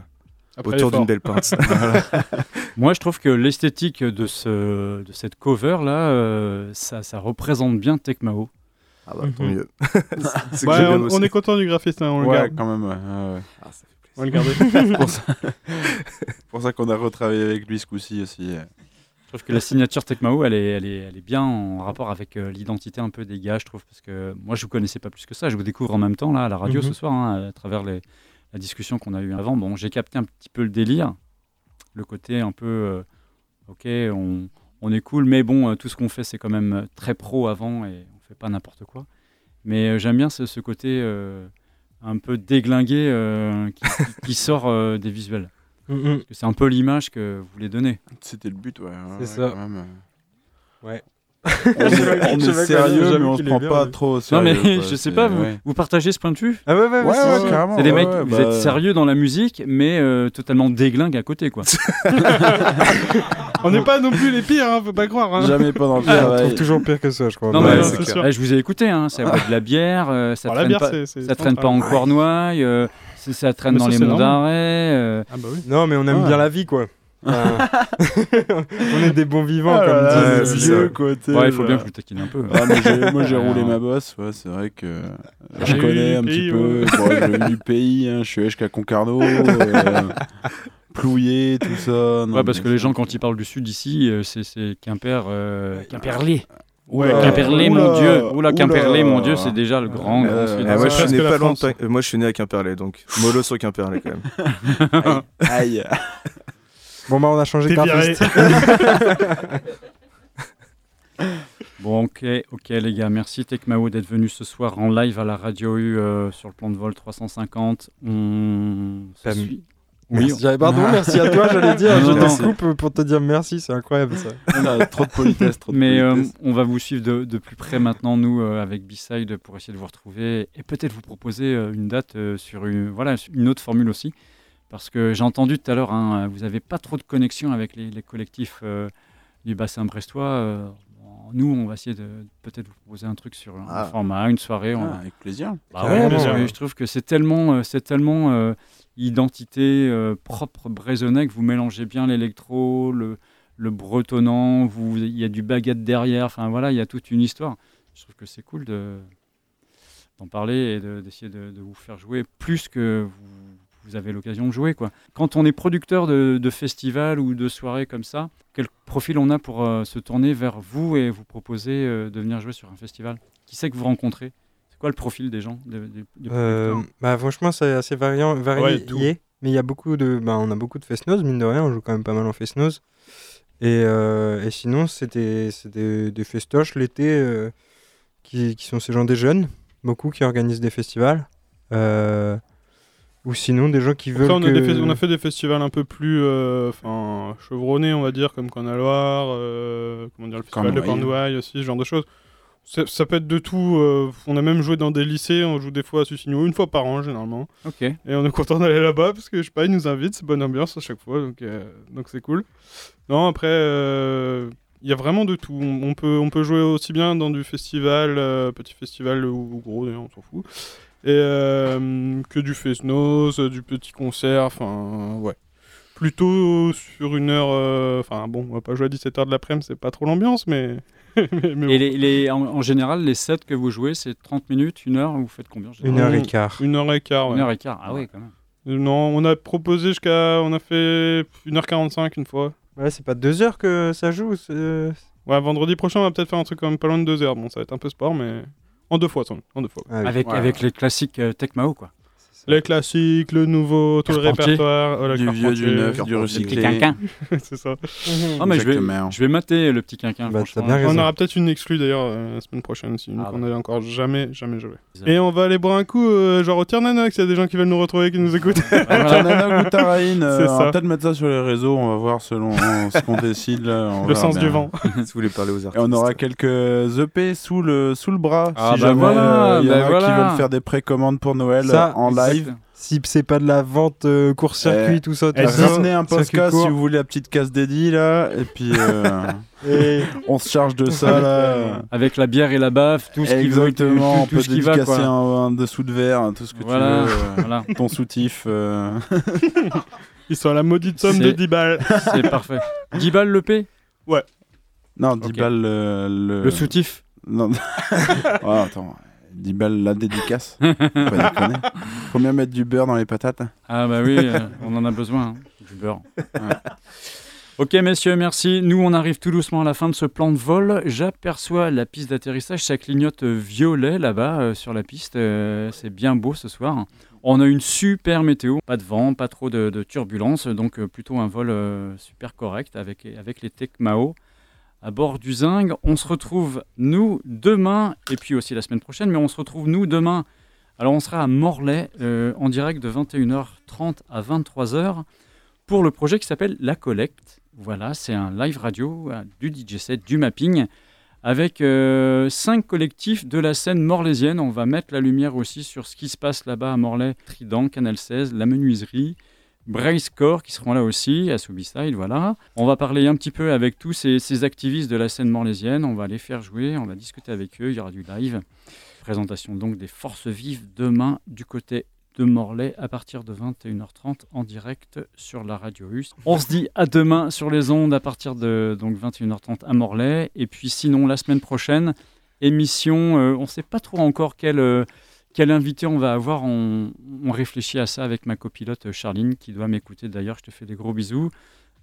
Après autour d'une belle pince. [laughs] [laughs] Moi, je trouve que l'esthétique de, ce, de cette cover là, euh, ça, ça représente bien Tecmao. Ah bah, tant Mhm. mieux. [laughs] C'est Ouais, bien on, est content du graphiste, hein, on le Ouais, garde. quand même. ouais. Ah, ça fait On va le garder. pour ça, pour ça qu'on a retravaillé avec lui ce coup-ci aussi. Je trouve que la signature Tecmao, elle est, elle, est, elle est bien en rapport avec euh, l'identité un peu des gars, je trouve, parce que moi, je vous connaissais pas plus que ça. Je vous découvre en même temps, là, à la radio Mhm. ce soir, hein, à travers les- la discussion qu'on a eue avant. Bon, j'ai capté un petit peu le délire, le côté un peu, euh, ok, on, on est cool, mais bon, euh, tout ce qu'on fait, c'est quand même euh, très pro avant et on fait pas n'importe quoi. Mais euh, j'aime bien ce, ce côté euh, un peu déglingué euh, qui, sort euh, des visuels. [laughs] C'est un peu l'image que vous voulez donner. C'était le but, ouais. ouais, C'est ouais, ça. quand même. Ouais. [laughs] On est, on est sérieux, mais on se prend pas trop au Non sérieux. mais quoi, je sais pas, vous, ouais. vous partagez ce point de vue? Ah ouais, ouais, Ouais, c'est ouais, sûr. carrément. C'est des ouais, mecs, ouais, vous bah, êtes sérieux dans la musique, mais euh, totalement déglingue à côté, quoi. [laughs] [laughs] On n'est pas non plus les pires, hein, faut pas croire. hein. Jamais pas dans le Ah, on travail. trouve toujours pire que ça, je crois. Non, Ouais, mais c'est euh, clair. je vous ai écouté, hein, ça boit de la bière, euh, ça Oh, la traîne bière, pas, c'est- c'est ça traîne pas en cornouaille, euh, ça traîne dans ça, les monts d'arrêt. euh, Ah bah oui. Non, mais on aime Ouais. bien la vie, quoi. [laughs] On est des bons vivants, Ah comme là, disent les vieux. quoi, Ouais, il faut là. bien que je vous taquine un peu. Ah, moi j'ai [laughs] roulé ma bosse, ouais, c'est vrai que euh, je connais un petit peu. ouais. Bon, du pays, hein, je suis jusqu'à Concarneau, euh, [laughs] Plouillé, tout ça. non, Ouais, parce que les gens, quand ils parlent du sud ici, euh, c'est Quimper, euh, Quimperlé. Ouais, Quimperlé, mon Dieu. Oula, oula. Quimperlé, mon Dieu, c'est déjà le grand, grand Euh, sud. Ah, moi, je suis presque né la pas loin de France. Pa- euh, moi, je suis né à Quimperlé, donc mollo sur Quimperlé quand même. Aïe. Bon, bah, on a changé de graphiste. [laughs] Bon, ok, ok, les gars, merci Tecmao d'être venu ce soir en live à la Radio U euh, sur le plan de vol 350. On se suit. Merci. Pardon, merci à toi, j'allais dire. Non, Je non. te coupe pour te dire merci, c'est incroyable ça. On a trop de politesse, trop de Mais euh, politesse. on va vous suivre de, de plus près maintenant, nous, euh, avec B-Side, pour essayer de vous retrouver et peut-être vous proposer euh, une date euh, sur une, voilà, une autre formule aussi. Parce que j'ai entendu tout à l'heure, hein, vous n'avez pas trop de connexion avec les, les collectifs euh, du bassin brestois. euh, nous, on va essayer de peut-être vous proposer un truc sur un Ah. format, une soirée. on- Ah, avec plaisir. Bah ouais, ouais. je trouve que c'est tellement, euh, c'est tellement euh, identité euh, propre brésonnais que vous mélangez bien l'électro, le, le bretonnant, il y a du baguette derrière, enfin voilà, il y a toute une histoire. Je trouve que c'est cool de d'en parler et de- d'essayer de, de vous faire jouer plus que vous, vous avez l'occasion de jouer. Quoi. Quand on est producteur de, de festivals ou de soirées comme ça, quel profil on a pour euh, se tourner vers vous et vous proposer euh, de venir jouer sur un festival? Qui c'est que vous rencontrez? C'est quoi le profil des gens des- des- des Euh, bah, franchement, c'est assez variant, varié. mais il y a beaucoup de, bah, on a beaucoup de fest-noz, mine de rien, on joue quand même pas mal en fest-noz. Et, euh, et sinon, c'est des, des, festoches l'été euh, qui, qui sont ces gens des jeunes, beaucoup qui organisent des festivals. Ou sinon, des gens qui veulent. On, a que- des fes- on a fait des festivals un peu plus euh, chevronnés, on va dire, comme Canaloir, euh, comment dire, le festival de Cornouailles. Aussi, ce genre de choses. Ça, ça peut être de tout. euh, on a même joué dans des lycées, on joue des fois à Sussigno, une fois par an généralement. Ok. Et on est content d'aller là-bas parce que je sais pas, ils nous invitent, c'est bonne ambiance à chaque fois, donc euh, donc c'est cool. Non, après, euh, Il y a vraiment de tout. On peut, on peut jouer aussi bien dans du festival, euh, petit festival ou gros, d'ailleurs, on s'en fout. Et euh, que du fest-noz, du petit concert, enfin, ouais. Plutôt sur une heure. euh, Enfin, bon, on va pas jouer à 17h de l'après-midi, c'est pas trop l'ambiance, mais. [laughs] mais- mais bon. Et les, les- en, en général, les sets que vous jouez, c'est 30 minutes, une heure, vous faites combien en général Une heure et quart. Une heure et quart, ouais. Une heure et quart, ah ouais, quand même. Euh, Non, on a proposé jusqu'à. On a fait 1h45 une fois. Ouais, c'est pas deux heures que ça joue. Ouais, vendredi prochain, on va peut-être faire un truc quand même pas loin de 2 heures. Bon, ça va être un peu sport, mais. En deux fois, sans- en deux fois. Avec, avec les classiques euh, Tecmao, quoi. Les classiques, le nouveau, tout le répertoire. oh, le Du vieux, du neuf, du recyclé. Le petit quinquin. [laughs] c'est ça. Ah, mais je vais, je vais mater le petit quinquin. Bah. On aura peut-être une exclue d'ailleurs euh, la semaine prochaine, si Ah, qu'on n'avait encore jamais, jamais joué. Et on va aller boire un coup, euh, genre au Tiernanog, s'il y a des gens qui veulent nous retrouver, qui nous écoutent. [laughs] Tanana ou Taraïne, [laughs] euh, C'est on va peut-être mettre ça sur les réseaux, on va voir selon ce qu'on décide. là, on Le sens bien. du vent. si vous voulez parler aux Et artistes. on aura quelques EP sous le, sous le bras. Ah, si bah jamais il y en bah a qui veulent faire des précommandes pour Noël en live. Si c'est pas de la vente euh, court-circuit, Eh, tout ça, tout Et ça, si ce n'est un podcast, si vous voulez la petite casse dédiée là, et puis euh, [laughs] Et- on se charge de ça là. Avec la bière et la baffe, tout ce qui veut, Exactement, on tout, tout peut ce qui va, dédicacer quoi. un, un dessous de verre, tout ce que Voilà, tu veux. euh, voilà. [laughs] Ton soutif. euh. [laughs] Ils sont à la maudite somme de C'est- 10 balles. C'est parfait. 10 balles le P Ouais. Non, 10 Ok. balles le, le... Le soutif Non. Oh, attends, 10 balles la dédicace. Faut. Combien [laughs] mettre du beurre dans les patates Ah bah oui, euh, on en a besoin, hein, du beurre. Ouais. Ok messieurs, merci. Nous on arrive tout doucement à la fin de ce plan de vol. J'aperçois la piste d'atterrissage, ça clignote violet là-bas euh, sur la piste. Euh, c'est bien beau ce soir. On a une super météo, pas de vent, pas trop de, de turbulences, donc plutôt un vol super correct avec, avec les Tecmao à bord du Zing. On se retrouve nous demain et puis aussi la semaine prochaine, mais on se retrouve nous demain. Alors on sera à Morlaix euh, en direct de 21h30 à 23h pour le projet qui s'appelle La Collecte. Voilà, c'est un live radio euh, du DJ set, du mapping, avec euh, cinq collectifs de la scène morlaisienne. On va mettre la lumière aussi sur ce qui se passe là-bas à Morlaix, Trident, Canal 16, La Menuiserie, Brace Core qui seront là aussi, à Subiside, voilà. On va parler un petit peu avec tous ces, activistes de la scène morlaisienne. On va les faire jouer, on va discuter avec eux, il y aura du live. Présentation donc des forces vives demain du côté de Morlaix à partir de 21h30 en direct sur la radio russe. On se dit à demain sur les ondes à partir de donc 21h30 à Morlaix. Et puis sinon, la semaine prochaine, émission, euh, on ne sait pas trop encore quel, euh, quel invité on va avoir. On, on réfléchit à ça avec ma copilote euh, Charline qui doit m'écouter d'ailleurs. Je te fais des gros bisous.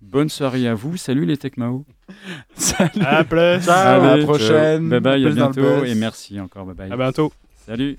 Bonne soirée à vous. Salut les Tecmao. [laughs] Salut. À plus. Ciao, à la prochaine. Bye bye, à bientôt. Et merci encore. Bye bye. À bientôt. Salut.